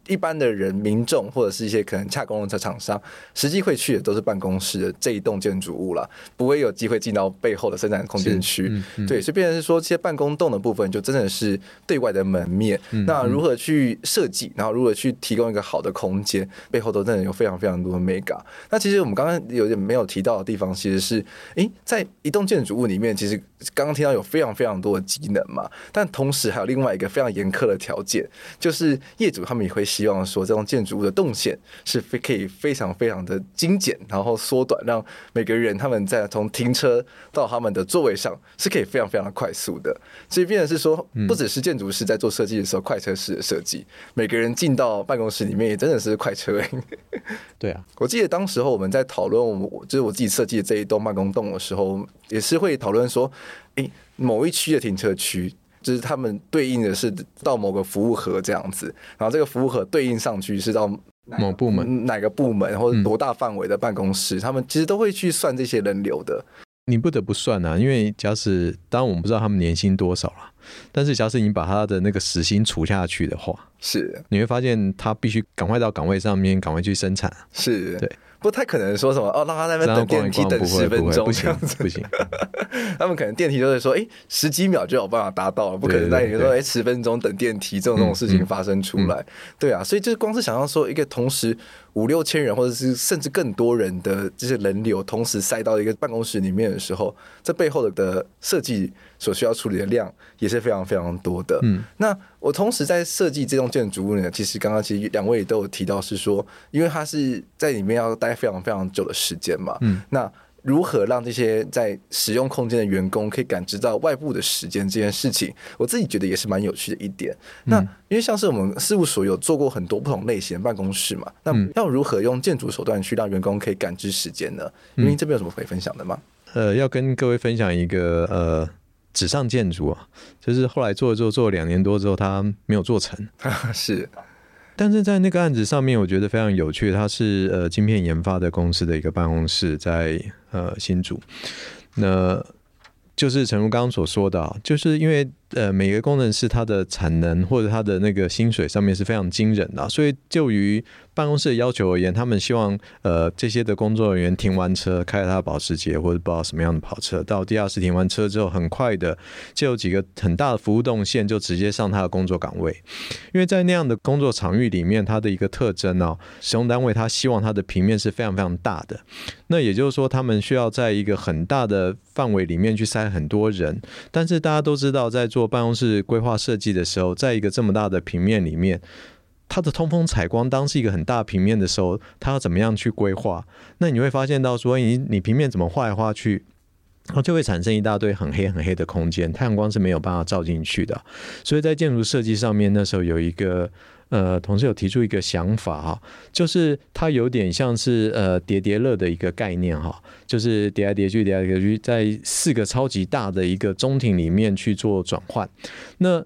一般的人、民众或者是一些可能洽公的厂商，实际会去的都是办公室的这一栋建筑物了，不会有机会进到背后的生产空间区。嗯嗯、对，所以变成是说，这些办公栋的部分就真的是对外的门面。嗯、那如何去设计，然后如何去提供一个好的空间，背后都真的有非常非常多的 mega。那其实我们刚刚有点没有提到的地方，其实是，诶，在一栋建筑物里面，其实刚刚听到有非常非常多的机能嘛，但同时还有另外一个非常严苛的条件，就是业主他们也会。希望说，这种建筑物的动线是非可以非常非常的精简，然后缩短，让每个人他们在从停车到他们的座位上是可以非常非常的快速的。所以，变成是说，不只是建筑师在做设计的时候快车式的设计，每个人进到办公室里面也真的是快车。对啊，我记得当时候我们在讨论我就是我自己设计的这一栋办公栋的时候，也是会讨论说，诶，某一区的停车区。就是他们对应的是到某个服务盒这样子，然后这个服务盒对应上去是到某部门哪个部门或者多大范围的办公室，嗯、他们其实都会去算这些人流的。你不得不算啊，因为假使当然我们不知道他们年薪多少了，但是假使你把他的那个时薪除下去的话，是你会发现他必须赶快到岗位上面，赶快去生产。是对。不太可能说什么哦，让他在那边等电梯等十分钟这样子，不行。他们可能电梯都会说，哎、欸，十几秒就有办法达到了，不可能在你说哎十分钟等电梯这种这种事情发生出来。对啊，所以就是光是想要说一个同时五六千人或者是甚至更多人的这些人流同时塞到一个办公室里面的时候，这背后的的设计所需要处理的量也是非常非常多的。嗯，那我同时在设计这栋建筑物呢，其实刚刚其实两位都有提到是说，因为它是在里面要待非常非常久的时间嘛。嗯，那如何让这些在使用空间的员工可以感知到外部的时间这件事情，我自己觉得也是蛮有趣的一点。那因为像是我们事务所有做过很多不同类型的办公室嘛，那要如何用建筑手段去让员工可以感知时间呢？因为这边有什么可以分享的吗？呃，要跟各位分享一个呃。纸上建筑啊，就是后来做了做了两年多之后，他没有做成。是，但是在那个案子上面，我觉得非常有趣。它是呃晶片研发的公司的一个办公室在，呃新竹。那就是陈如刚刚所说的，就是因为呃每个工程师他的产能或者他的那个薪水上面是非常惊人的，所以就于办公室的要求而言，他们希望呃这些的工作人员停完车，开他的保时捷或者不知道什么样的跑车到地下室停完车之后，很快的就有几个很大的服务动线就直接上他的工作岗位，因为在那样的工作场域里面，它的一个特征呢，使用单位他希望它的平面是非常非常大的，那也就是说他们需要在一个很大的范围里面去塞很多人，但是大家都知道，在做办公室规划设计的时候，在一个这么大的平面里面。它的通风采光，当是一个很大平面的时候，它要怎么样去规划？那你会发现到说，你你平面怎么画来画去，它就会产生一大堆很黑很黑的空间，太阳光是没有办法照进去的。所以在建筑设计上面，那时候有一个呃同事有提出一个想法哈，就是它有点像是呃叠叠乐的一个概念哈，就是叠来叠去叠来叠去，在四个超级大的一个中庭里面去做转换。那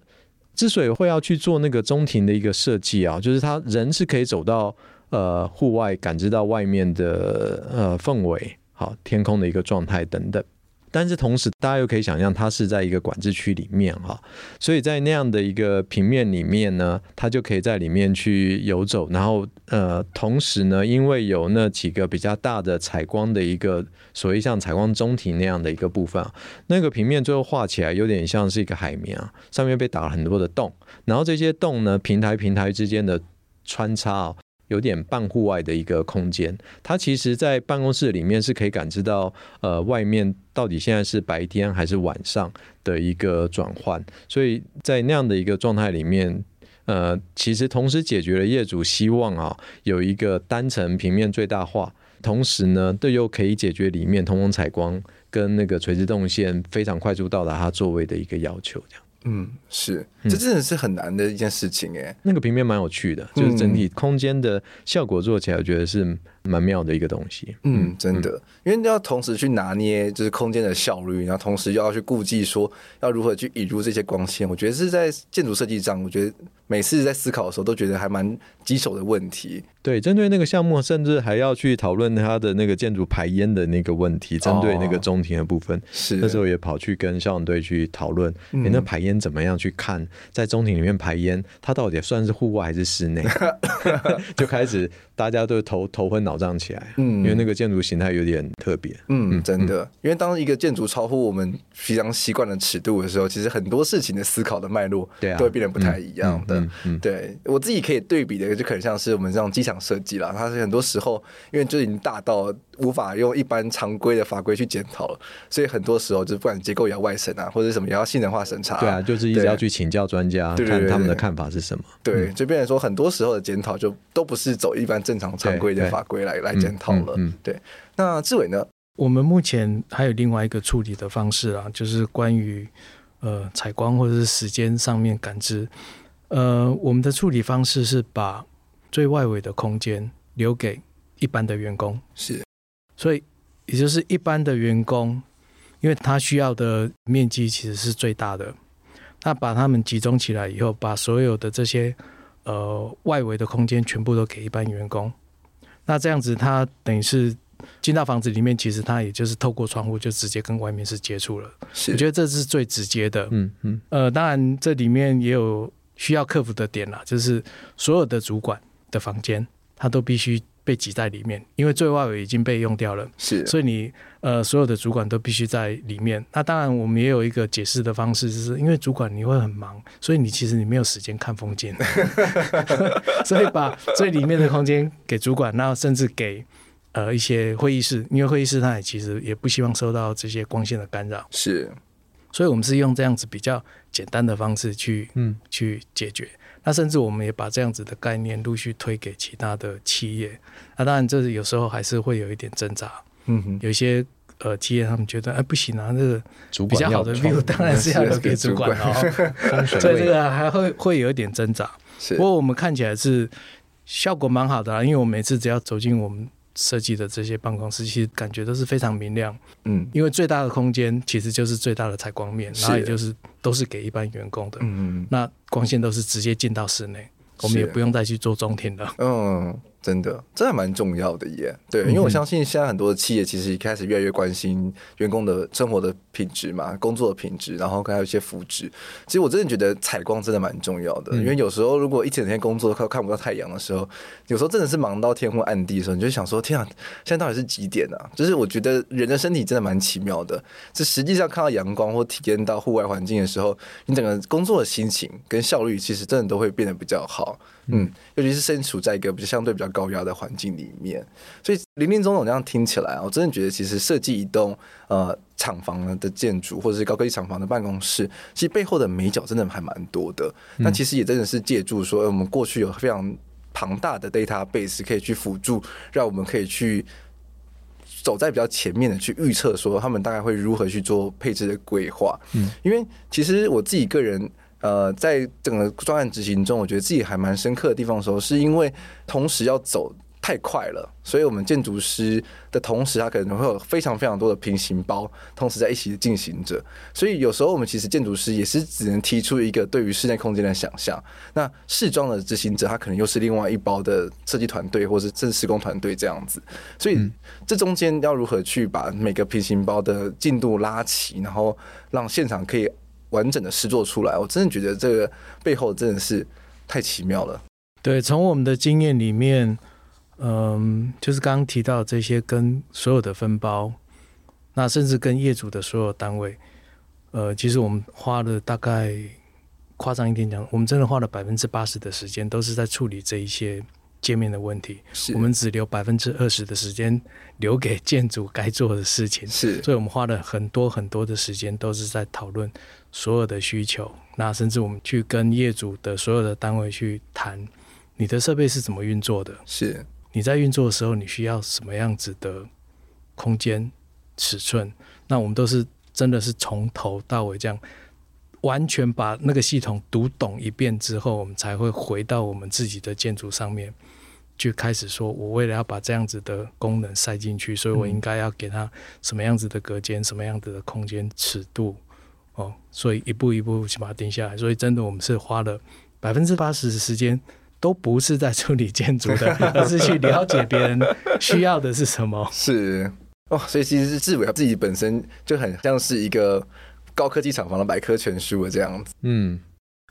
之所以会要去做那个中庭的一个设计啊，就是他人是可以走到呃户外，感知到外面的呃氛围，好天空的一个状态等等。但是同时，大家又可以想象，它是在一个管制区里面哈，所以在那样的一个平面里面呢，它就可以在里面去游走。然后呃，同时呢，因为有那几个比较大的采光的一个所谓像采光中庭那样的一个部分，那个平面最后画起来有点像是一个海绵啊，上面被打了很多的洞，然后这些洞呢，平台平台之间的穿插啊。有点半户外的一个空间，它其实，在办公室里面是可以感知到，呃，外面到底现在是白天还是晚上的一个转换。所以在那样的一个状态里面，呃，其实同时解决了业主希望啊有一个单层平面最大化，同时呢，对又可以解决里面通风采光跟那个垂直动线非常快速到达它座位的一个要求，嗯，是，这真的是很难的一件事情哎。那个平面蛮有趣的，就是整体空间的效果做起来，我觉得是蛮妙的一个东西。嗯，真的，因为要同时去拿捏就是空间的效率，然后同时又要去顾忌说要如何去引入这些光线，我觉得是在建筑设计上，我觉得每次在思考的时候都觉得还蛮棘手的问题。对，针对那个项目，甚至还要去讨论它的那个建筑排烟的那个问题。针对那个中庭的部分，是、哦、那时候也跑去跟消防队去讨论，嗯、那排烟怎么样去看，在中庭里面排烟，它到底算是户外还是室内？就开始大家都头头昏脑胀起来，嗯，因为那个建筑形态有点特别，嗯，真的，因为当一个建筑超乎我们非常习惯的尺度的时候，其实很多事情的思考的脉络，对啊，都会变得不太一样的。对我自己可以对比的，就可能像是我们这种机场。设计啦，它是很多时候，因为就已经大到无法用一般常规的法规去检讨了，所以很多时候就不管结构也要外审啊，或者什么也要性能化审查。对啊，就是一直要去请教专家，看他们的看法是什么。对，就变成说很多时候的检讨就都不是走一般正常常规的法规来来检讨了。嗯，对。那志伟呢？我们目前还有另外一个处理的方式啊，就是关于呃采光或者是时间上面感知。呃，我们的处理方式是把最外围的空间留给一般的员工，是，所以也就是一般的员工，因为他需要的面积其实是最大的，那把他们集中起来以后，把所有的这些呃外围的空间全部都给一般员工，那这样子他等于是进到房子里面，其实他也就是透过窗户就直接跟外面是接触了，是，我觉得这是最直接的，嗯嗯，呃，当然这里面也有需要克服的点啦，就是所有的主管。的房间，他都必须被挤在里面，因为最外围已经被用掉了。是，所以你呃，所有的主管都必须在里面。那当然，我们也有一个解释的方式，就是因为主管你会很忙，所以你其实你没有时间看风景，所以把最里面的空间给主管，然后甚至给呃一些会议室，因为会议室它也其实也不希望受到这些光线的干扰。是，所以我们是用这样子比较简单的方式去嗯去解决。那甚至我们也把这样子的概念陆续推给其他的企业。那当然，这有时候还是会有一点挣扎。嗯哼，有一些呃企业他们觉得，哎，不行啊，这个比较好的 view 当然是要 留给主管哦。所以这个还会会有一点挣扎。不过我们看起来是效果蛮好的啊，因为我每次只要走进我们。设计的这些办公室，其实感觉都是非常明亮。嗯，因为最大的空间其实就是最大的采光面，然后也就是都是给一般员工的。嗯嗯，那光线都是直接进到室内，我们也不用再去做中庭了。嗯。真的，这还蛮重要的耶。对，因为我相信现在很多的企业其实一开始越来越关心员工的生活的品质嘛，工作的品质，然后还有一些福祉。其实我真的觉得采光真的蛮重要的，嗯、因为有时候如果一整天工作都快看不到太阳的时候，有时候真的是忙到天昏暗地的时候，你就想说：天啊，现在到底是几点啊？就是我觉得人的身体真的蛮奇妙的，这实际上看到阳光或体验到户外环境的时候，你整个工作的心情跟效率其实真的都会变得比较好。嗯，尤其是身处在一个比较相对比较高压的环境里面，所以林林总总这样听起来，我真的觉得其实设计一栋呃厂房的建筑或者是高科技厂房的办公室，其实背后的美角真的还蛮多的。那其实也真的是借助说，我们过去有非常庞大的 database 可以去辅助，让我们可以去走在比较前面的去预测说他们大概会如何去做配置的规划。嗯，因为其实我自己个人。呃，在整个专案执行中，我觉得自己还蛮深刻的地方的时候，是因为同时要走太快了，所以我们建筑师的同时，他可能会有非常非常多的平行包，同时在一起进行着。所以有时候我们其实建筑师也是只能提出一个对于室内空间的想象，那试装的执行者他可能又是另外一包的设计团队，或是甚至施工团队这样子。所以这中间要如何去把每个平行包的进度拉齐，然后让现场可以。完整的诗作出来，我真的觉得这个背后真的是太奇妙了。对，从我们的经验里面，嗯，就是刚刚提到这些跟所有的分包，那甚至跟业主的所有单位，呃，其实我们花了大概夸张一点讲，我们真的花了百分之八十的时间都是在处理这一些界面的问题，我们只留百分之二十的时间留给建筑该做的事情。是，所以我们花了很多很多的时间都是在讨论。所有的需求，那甚至我们去跟业主的所有的单位去谈，你的设备是怎么运作的？是你在运作的时候，你需要什么样子的空间尺寸？那我们都是真的是从头到尾这样。完全把那个系统读懂一遍之后，我们才会回到我们自己的建筑上面，去开始说，我为了要把这样子的功能塞进去，所以我应该要给它什么样子的隔间，什么样子的空间尺度，哦，所以一步一步去把它定下来。所以真的，我们是花了百分之八十的时间，都不是在处理建筑的，而是去了解别人需要的是什么。是哦，所以其实是志伟他自己本身就很像是一个。高科技厂房的百科全书的这样子，嗯，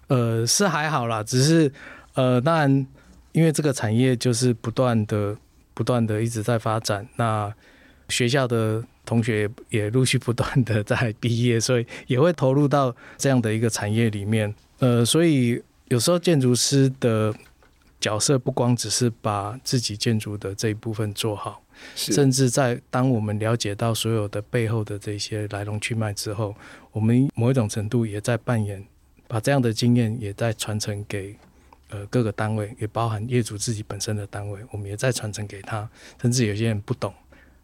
呃，是还好啦，只是呃，当然，因为这个产业就是不断的、不断的一直在发展，那学校的同学也陆续不断的在毕业，所以也会投入到这样的一个产业里面，呃，所以有时候建筑师的角色不光只是把自己建筑的这一部分做好。甚至在当我们了解到所有的背后的这些来龙去脉之后，我们某一种程度也在扮演，把这样的经验也在传承给呃各个单位，也包含业主自己本身的单位，我们也在传承给他。甚至有些人不懂，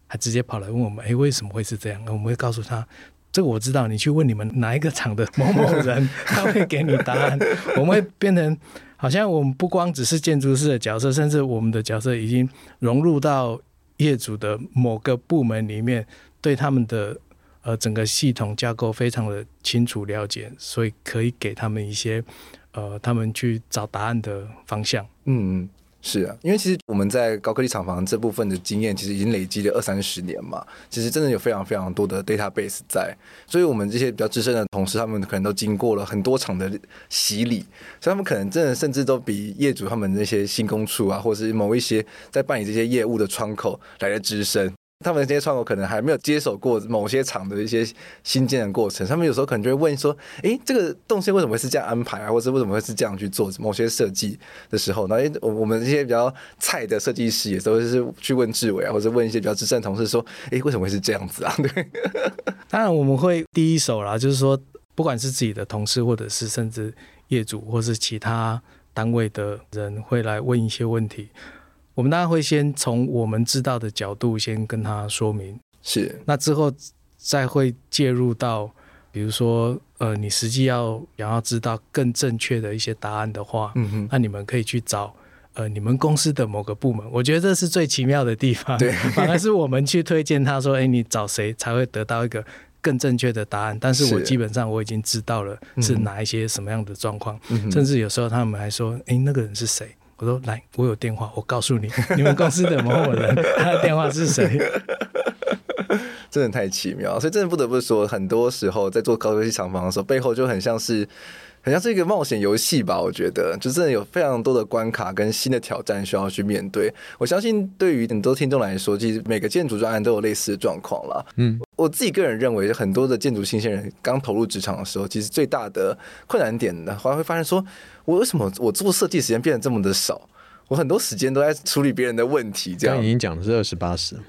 还直接跑来问我们：“诶，为什么会是这样？”我们会告诉他：“这个我知道，你去问你们哪一个厂的某某人，他会给你答案。”我们会变成好像我们不光只是建筑师的角色，甚至我们的角色已经融入到。业主的某个部门里面，对他们的呃整个系统架构非常的清楚了解，所以可以给他们一些呃他们去找答案的方向。嗯嗯。是啊，因为其实我们在高科技厂房这部分的经验，其实已经累积了二三十年嘛。其实真的有非常非常多的 database 在，所以我们这些比较资深的同事，他们可能都经过了很多场的洗礼，所以他们可能真的甚至都比业主他们那些新工处啊，或者是某一些在办理这些业务的窗口来的资深。他们这些窗口可能还没有接手过某些厂的一些新建的过程，他们有时候可能就会问说：“诶，这个动线为什么会是这样安排啊？或者为什么会是这样去做某些设计的时候？”那我我们这些比较菜的设计师也都是去问志伟啊，或者问一些比较资深的同事说：“诶，为什么会是这样子啊？”对，当然我们会第一手啦，就是说，不管是自己的同事，或者是甚至业主，或是其他单位的人，会来问一些问题。我们当然会先从我们知道的角度先跟他说明，是。那之后再会介入到，比如说，呃，你实际要想要知道更正确的一些答案的话，嗯哼，那你们可以去找，呃，你们公司的某个部门。我觉得这是最奇妙的地方，对，反而是我们去推荐他说，哎，你找谁才会得到一个更正确的答案？但是我基本上我已经知道了是哪一些什么样的状况，嗯、甚至有时候他们还说，哎，那个人是谁？我说来，我有电话，我告诉你，你们公司的某某人，他的电话是谁？真的太奇妙，所以真的不得不说，很多时候在做高科技厂房的时候，背后就很像是，很像是一个冒险游戏吧。我觉得，就真的有非常多的关卡跟新的挑战需要去面对。我相信，对于很多听众来说，其实每个建筑专案都有类似的状况啦。嗯，我自己个人认为，很多的建筑新鲜人刚投入职场的时候，其实最大的困难点呢，后来会发现说。我为什么我做设计时间变得这么的少？我很多时间都在处理别人的问题，这样。已经讲的是二十八十。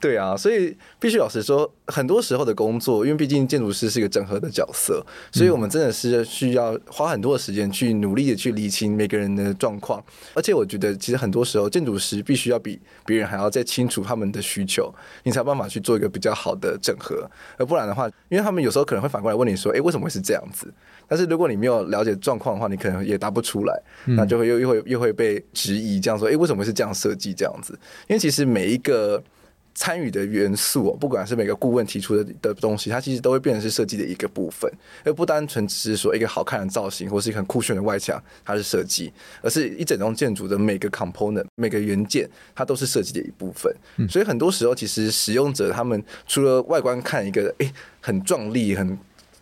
对啊，所以必须老实说，很多时候的工作，因为毕竟建筑师是一个整合的角色，所以我们真的是需要花很多的时间去努力的去理清每个人的状况。而且我觉得，其实很多时候建筑师必须要比别人还要再清楚他们的需求，你才有办法去做一个比较好的整合。而不然的话，因为他们有时候可能会反过来问你说：“诶，为什么会是这样子？”但是如果你没有了解状况的话，你可能也答不出来，那就会又又会又会被质疑，这样说：“诶，为什么是这样设计这样子？”因为其实每一个。参与的元素，不管是每个顾问提出的的东西，它其实都会变成是设计的一个部分，而不单纯只是说一个好看的造型或是一个很酷炫的外墙，它是设计，而是一整栋建筑的每个 component 每个元件，它都是设计的一部分。所以很多时候，其实使用者他们除了外观看一个，诶、欸，很壮丽，很。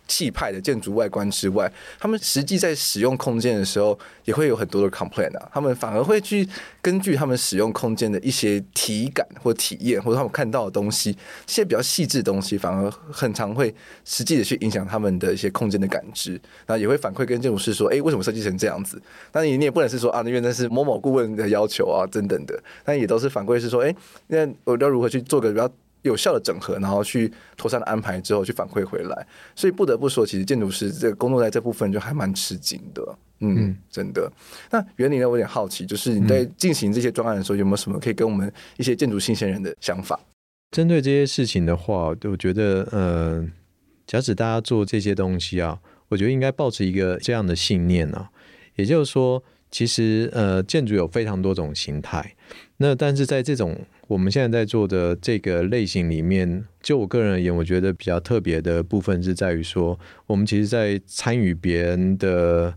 气派的建筑外观之外，他们实际在使用空间的时候，也会有很多的 complaint 啊。他们反而会去根据他们使用空间的一些体感或体验，或者他们看到的东西，一些比较细致的东西，反而很常会实际的去影响他们的一些空间的感知。那也会反馈跟建筑师说：“哎，为什么设计成这样子？”那你你也不能是说啊，因为那是某某顾问的要求啊，等等的。但也都是反馈是说：“哎，那我要如何去做个比较。”有效的整合，然后去妥善的安排之后去反馈回来。所以不得不说，其实建筑师这个工作在这部分就还蛮吃紧的。嗯，嗯真的。那员林呢，我有点好奇，就是你在进行这些专案的时候，有没有什么可以跟我们一些建筑新鲜人的想法？针对这些事情的话，我觉得，呃，假使大家做这些东西啊，我觉得应该抱持一个这样的信念啊，也就是说，其实呃，建筑有非常多种形态。那但是在这种我们现在在做的这个类型里面，就我个人而言，我觉得比较特别的部分是在于说，我们其实，在参与别人的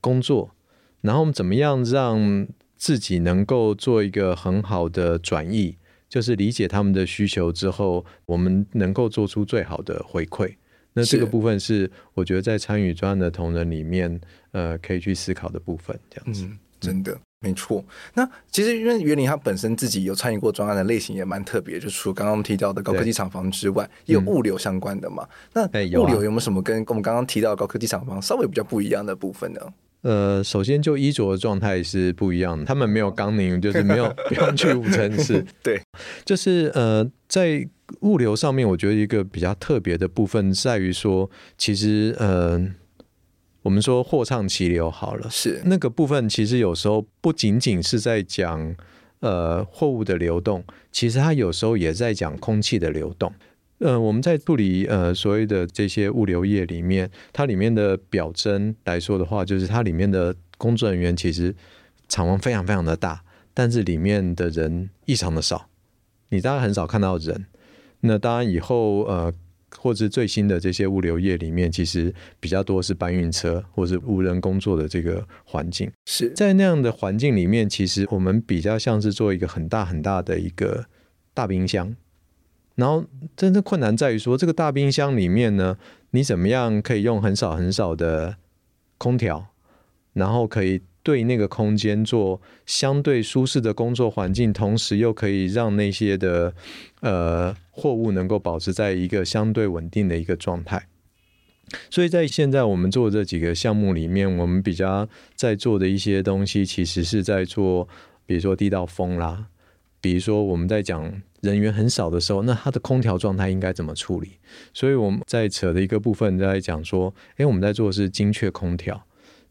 工作，然后我们怎么样让自己能够做一个很好的转译。就是理解他们的需求之后，我们能够做出最好的回馈。那这个部分是我觉得在参与专案的同仁里面，呃，可以去思考的部分。这样子，嗯、真的、嗯、没错。那其实因为袁林他本身自己有参与过专案的类型也蛮特别，就除了刚刚提到的高科技厂房之外，也有物流相关的嘛。嗯、那物流有没有什么跟我们刚刚提到的高科技厂房稍微比较不一样的部分呢？呃，首先就衣着的状态是不一样的，他们没有钢领，就是没有 不用去五层室。对，就是呃，在物流上面，我觉得一个比较特别的部分在于说，其实呃，我们说货畅其流好了，是那个部分，其实有时候不仅仅是在讲呃货物的流动，其实它有时候也在讲空气的流动。呃，我们在处理呃所谓的这些物流业里面，它里面的表征来说的话，就是它里面的工作人员其实厂房非常非常的大，但是里面的人异常的少，你当然很少看到人。那当然以后呃，或是最新的这些物流业里面，其实比较多是搬运车或是无人工作的这个环境。是在那样的环境里面，其实我们比较像是做一个很大很大的一个大冰箱。然后真正困难在于说，这个大冰箱里面呢，你怎么样可以用很少很少的空调，然后可以对那个空间做相对舒适的工作环境，同时又可以让那些的呃货物能够保持在一个相对稳定的一个状态。所以在现在我们做这几个项目里面，我们比较在做的一些东西，其实是在做，比如说地道风啦，比如说我们在讲。人员很少的时候，那它的空调状态应该怎么处理？所以我们在扯的一个部分在讲说，诶，我们在做的是精确空调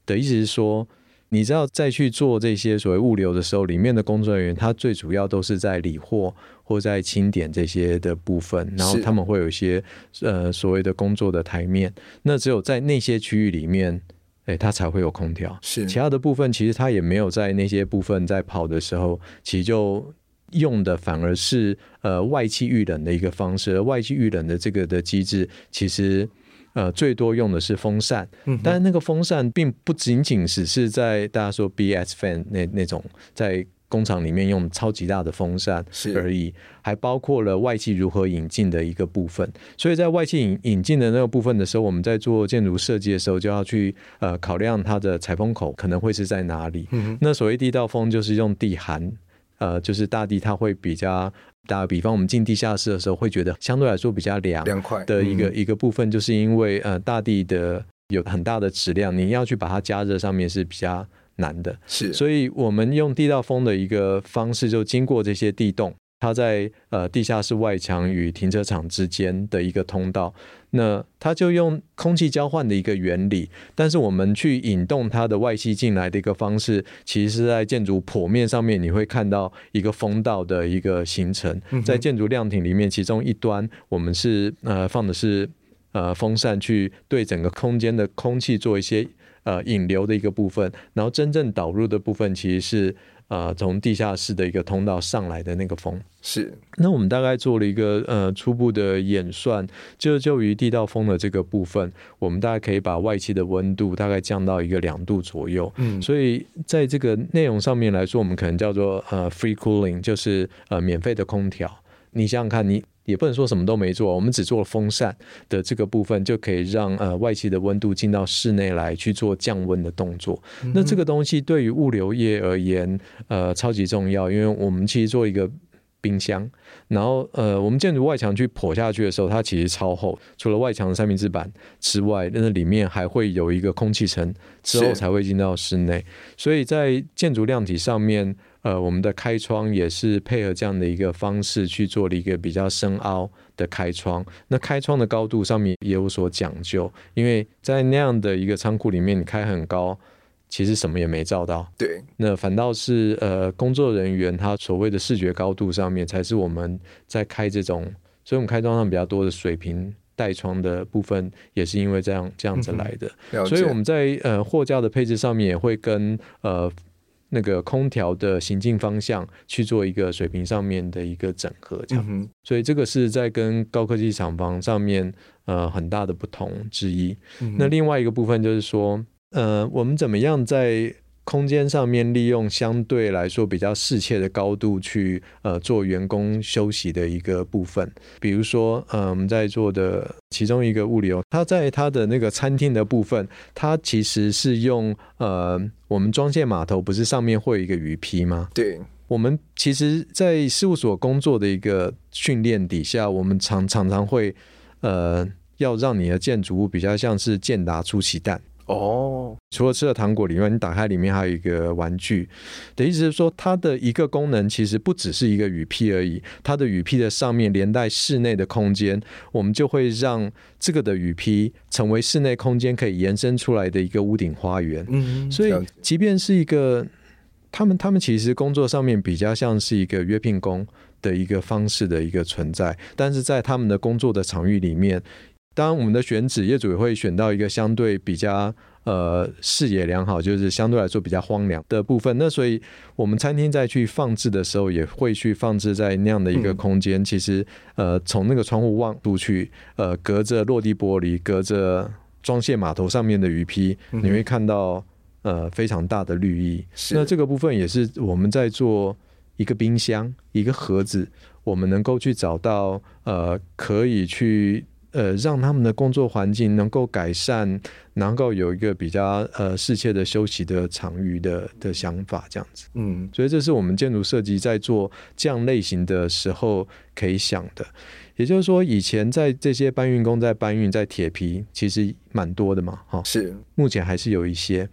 的意思是说，你知道再去做这些所谓物流的时候，里面的工作人员他最主要都是在理货或在清点这些的部分，然后他们会有一些呃所谓的工作的台面，那只有在那些区域里面，诶，它才会有空调。是其他的部分其实它也没有在那些部分在跑的时候，其实就。用的反而是呃外气遇冷的一个方式，而外气遇冷的这个的机制，其实呃最多用的是风扇，嗯，但是那个风扇并不仅仅只是在大家说 BS fan 那那种在工厂里面用超级大的风扇而已，还包括了外气如何引进的一个部分。所以在外气引引进的那个部分的时候，我们在做建筑设计的时候，就要去呃考量它的采风口可能会是在哪里。嗯，那所谓地道风就是用地寒。呃，就是大地它会比较，打个比方，我们进地下室的时候会觉得相对来说比较凉，凉快。的一个一个部分，就是因为呃大地的有很大的质量，你要去把它加热上面是比较难的，是，所以我们用地道风的一个方式，就经过这些地洞。它在呃地下室外墙与停车场之间的一个通道，那它就用空气交换的一个原理，但是我们去引动它的外气进来的一个方式，其实是在建筑剖面上面你会看到一个风道的一个形成，在建筑亮体里面，其中一端我们是呃放的是呃风扇去对整个空间的空气做一些呃引流的一个部分，然后真正导入的部分其实是。呃，从地下室的一个通道上来的那个风是，那我们大概做了一个呃初步的演算，就就于地道风的这个部分，我们大概可以把外气的温度大概降到一个两度左右。嗯，所以在这个内容上面来说，我们可能叫做呃 free cooling，就是呃免费的空调。你想想看，你。也不能说什么都没做，我们只做了风扇的这个部分，就可以让呃外气的温度进到室内来去做降温的动作。嗯、那这个东西对于物流业而言，呃，超级重要，因为我们其实做一个冰箱，然后呃，我们建筑外墙去剖下去的时候，它其实超厚，除了外墙的三明治板之外，那里面还会有一个空气层，之后才会进到室内。所以在建筑量体上面，呃，我们的开窗也是配合这样的一个方式去做了一个比较深凹的开窗。那开窗的高度上面也有所讲究，因为在那样的一个仓库里面，你开很高。其实什么也没照到，对，那反倒是呃工作人员他所谓的视觉高度上面，才是我们在开这种，所以我们开窗上比较多的水平带窗的部分，也是因为这样这样子来的。嗯、所以我们在呃货架的配置上面也会跟呃那个空调的行进方向去做一个水平上面的一个整合，这样。嗯、所以这个是在跟高科技厂房上面呃很大的不同之一。嗯、那另外一个部分就是说。呃，我们怎么样在空间上面利用相对来说比较适切的高度去呃做员工休息的一个部分？比如说，呃，我们在做的其中一个物流，它在它的那个餐厅的部分，它其实是用呃我们装卸码头不是上面会有一个鱼批吗？对，我们其实，在事务所工作的一个训练底下，我们常常常会呃要让你的建筑物比较像是健达出奇蛋。哦，除了吃的糖果里面，你打开里面还有一个玩具，的意思是说，它的一个功能其实不只是一个雨披而已，它的雨披的上面连带室内的空间，我们就会让这个的雨披成为室内空间可以延伸出来的一个屋顶花园。嗯，所以即便是一个他们他们其实工作上面比较像是一个约聘工的一个方式的一个存在，但是在他们的工作的场域里面。当然，我们的选址业主也会选到一个相对比较呃视野良好，就是相对来说比较荒凉的部分。那所以，我们餐厅在去放置的时候，也会去放置在那样的一个空间。嗯、其实，呃，从那个窗户望出去，呃，隔着落地玻璃，隔着装卸码头上面的鱼批，你会看到呃非常大的绿意。那这个部分也是我们在做一个冰箱、一个盒子，我们能够去找到呃可以去。呃，让他们的工作环境能够改善，能够有一个比较呃适切的休息的场域的的想法，这样子。嗯，所以这是我们建筑设计在做这样类型的时候可以想的。也就是说，以前在这些搬运工在搬运在铁皮，其实蛮多的嘛，哈。是，目前还是有一些。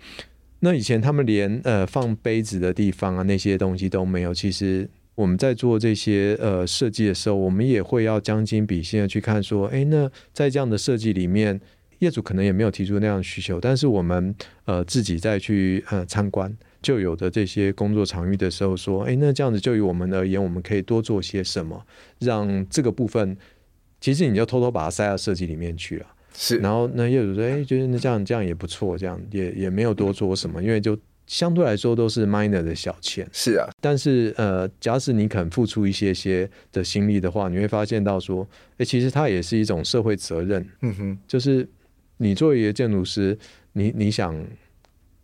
那以前他们连呃放杯子的地方啊，那些东西都没有，其实。我们在做这些呃设计的时候，我们也会要将心比心的去看说，哎，那在这样的设计里面，业主可能也没有提出那样的需求，但是我们呃自己再去呃参观旧有的这些工作场域的时候，说，哎，那这样子就于我们而言，我们可以多做些什么，让这个部分，其实你就偷偷把它塞到设计里面去了。是，然后那业主说，哎，觉得那这样这样也不错，这样也也没有多做什么，因为就。相对来说都是 minor 的小钱，是啊。但是呃，假使你肯付出一些些的心力的话，你会发现到说，哎，其实它也是一种社会责任。嗯哼，就是你作为一个建筑师，你你想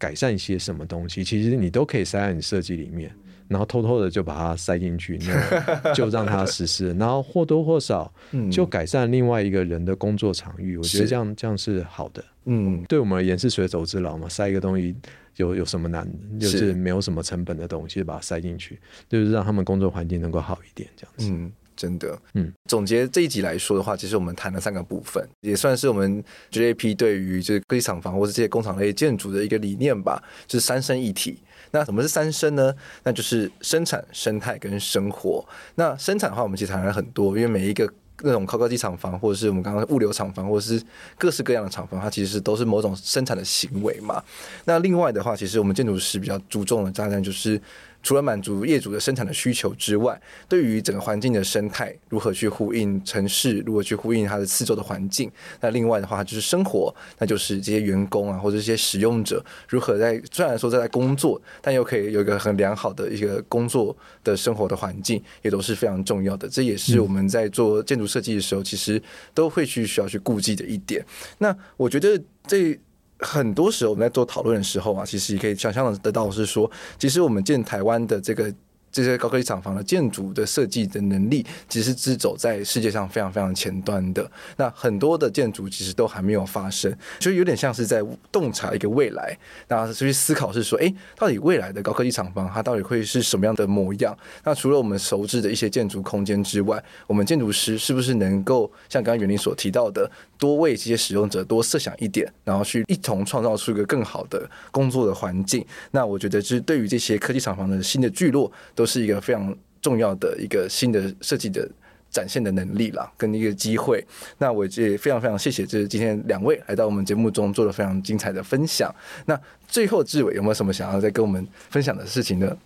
改善一些什么东西，其实你都可以塞在你设计里面。然后偷偷的就把它塞进去，那 就让它实施，然后或多或少就改善另外一个人的工作场域。我觉得这样这样是好的。嗯，对我们而言是水手之劳嘛，塞一个东西有有什么难的？就是没有什么成本的东西，把它塞进去，就是让他们工作环境能够好一点，这样子。嗯，真的。嗯，总结这一集来说的话，其实我们谈了三个部分，也算是我们 GAP 对于就是科技厂房或者这些工厂类建筑的一个理念吧，就是三生一体。那什么是三生呢？那就是生产、生态跟生活。那生产的话，我们其实谈了很多，因为每一个那种高科技厂房，或者是我们刚刚物流厂房，或者是各式各样的厂房，它其实都是某种生产的行为嘛。那另外的话，其实我们建筑师比较注重的，当然就是。除了满足业主的生产的需求之外，对于整个环境的生态如何去呼应城市，如何去呼应它的四周的环境，那另外的话就是生活，那就是这些员工啊或者这些使用者如何在虽然说在工作，但又可以有一个很良好的一个工作的生活的环境，也都是非常重要的。这也是我们在做建筑设计的时候，其实都会去需要去顾忌的一点。那我觉得这。很多时候我们在做讨论的时候啊，其实也可以想象得到是说，其实我们建台湾的这个这些高科技厂房的建筑的设计的能力，其实是走在世界上非常非常前端的。那很多的建筑其实都还没有发生，就有点像是在洞察一个未来。那去思考是说，哎，到底未来的高科技厂房它到底会是什么样的模样？那除了我们熟知的一些建筑空间之外，我们建筑师是不是能够像刚刚元玲所提到的，多为这些使用者多设想一点，然后去一同创造出一个更好的工作的环境？那我觉得，就是对于这些科技厂房的新的聚落，都是一个非常重要的一个新的设计的展现的能力啦，跟一个机会。那我也非常非常谢谢，就是今天两位来到我们节目中做了非常精彩的分享。那最后志伟有没有什么想要再跟我们分享的事情呢？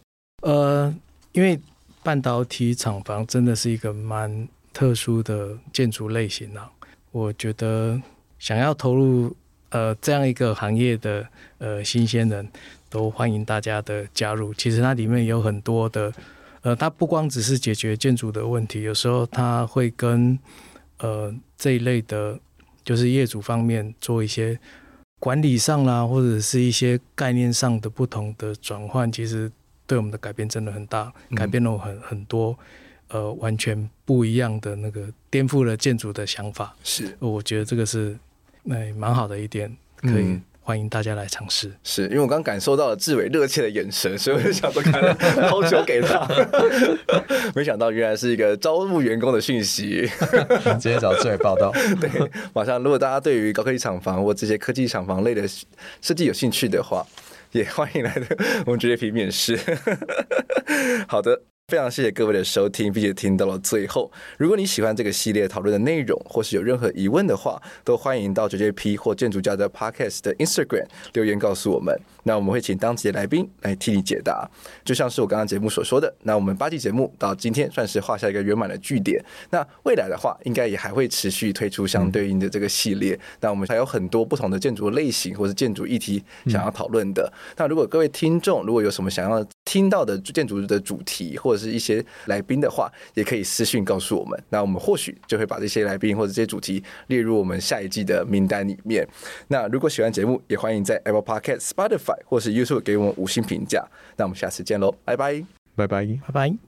呃，因为半导体厂房真的是一个蛮特殊的建筑类型啊，我觉得想要投入呃这样一个行业的呃新鲜人都欢迎大家的加入。其实它里面有很多的。呃，它不光只是解决建筑的问题，有时候它会跟呃这一类的，就是业主方面做一些管理上啦，或者是一些概念上的不同的转换，其实对我们的改变真的很大，改变了很很多，呃，完全不一样的那个颠覆了建筑的想法。是，我觉得这个是那蛮好的一点，可以。嗯欢迎大家来尝试。是因为我刚感受到了志伟热切的眼神，所以我就想说开了抛球给他。没想到原来是一个招募员工的讯息。直接找志伟报道。对，马上如果大家对于高科技厂房或这些科技厂房类的设计有兴趣的话，也欢迎来的我们 JJP 面试。好的。非常谢谢各位的收听，并且听到了最后。如果你喜欢这个系列讨论的内容，或是有任何疑问的话，都欢迎到 JJP 或建筑家的 Podcast 的 Instagram 留言告诉我们。那我们会请当集的来宾来替你解答。就像是我刚刚节目所说的，那我们八季节目到今天算是画下一个圆满的句点。那未来的话，应该也还会持续推出相对应的这个系列。那我们还有很多不同的建筑类型或是建筑议题想要讨论的。那如果各位听众如果有什么想要听到的建筑的主题，或者是一些来宾的话，也可以私信告诉我们。那我们或许就会把这些来宾或者这些主题列入我们下一季的名单里面。那如果喜欢节目，也欢迎在 Apple Podcast、Spotify 或是 YouTube 给我们五星评价。那我们下次见喽，拜拜，拜拜，拜拜。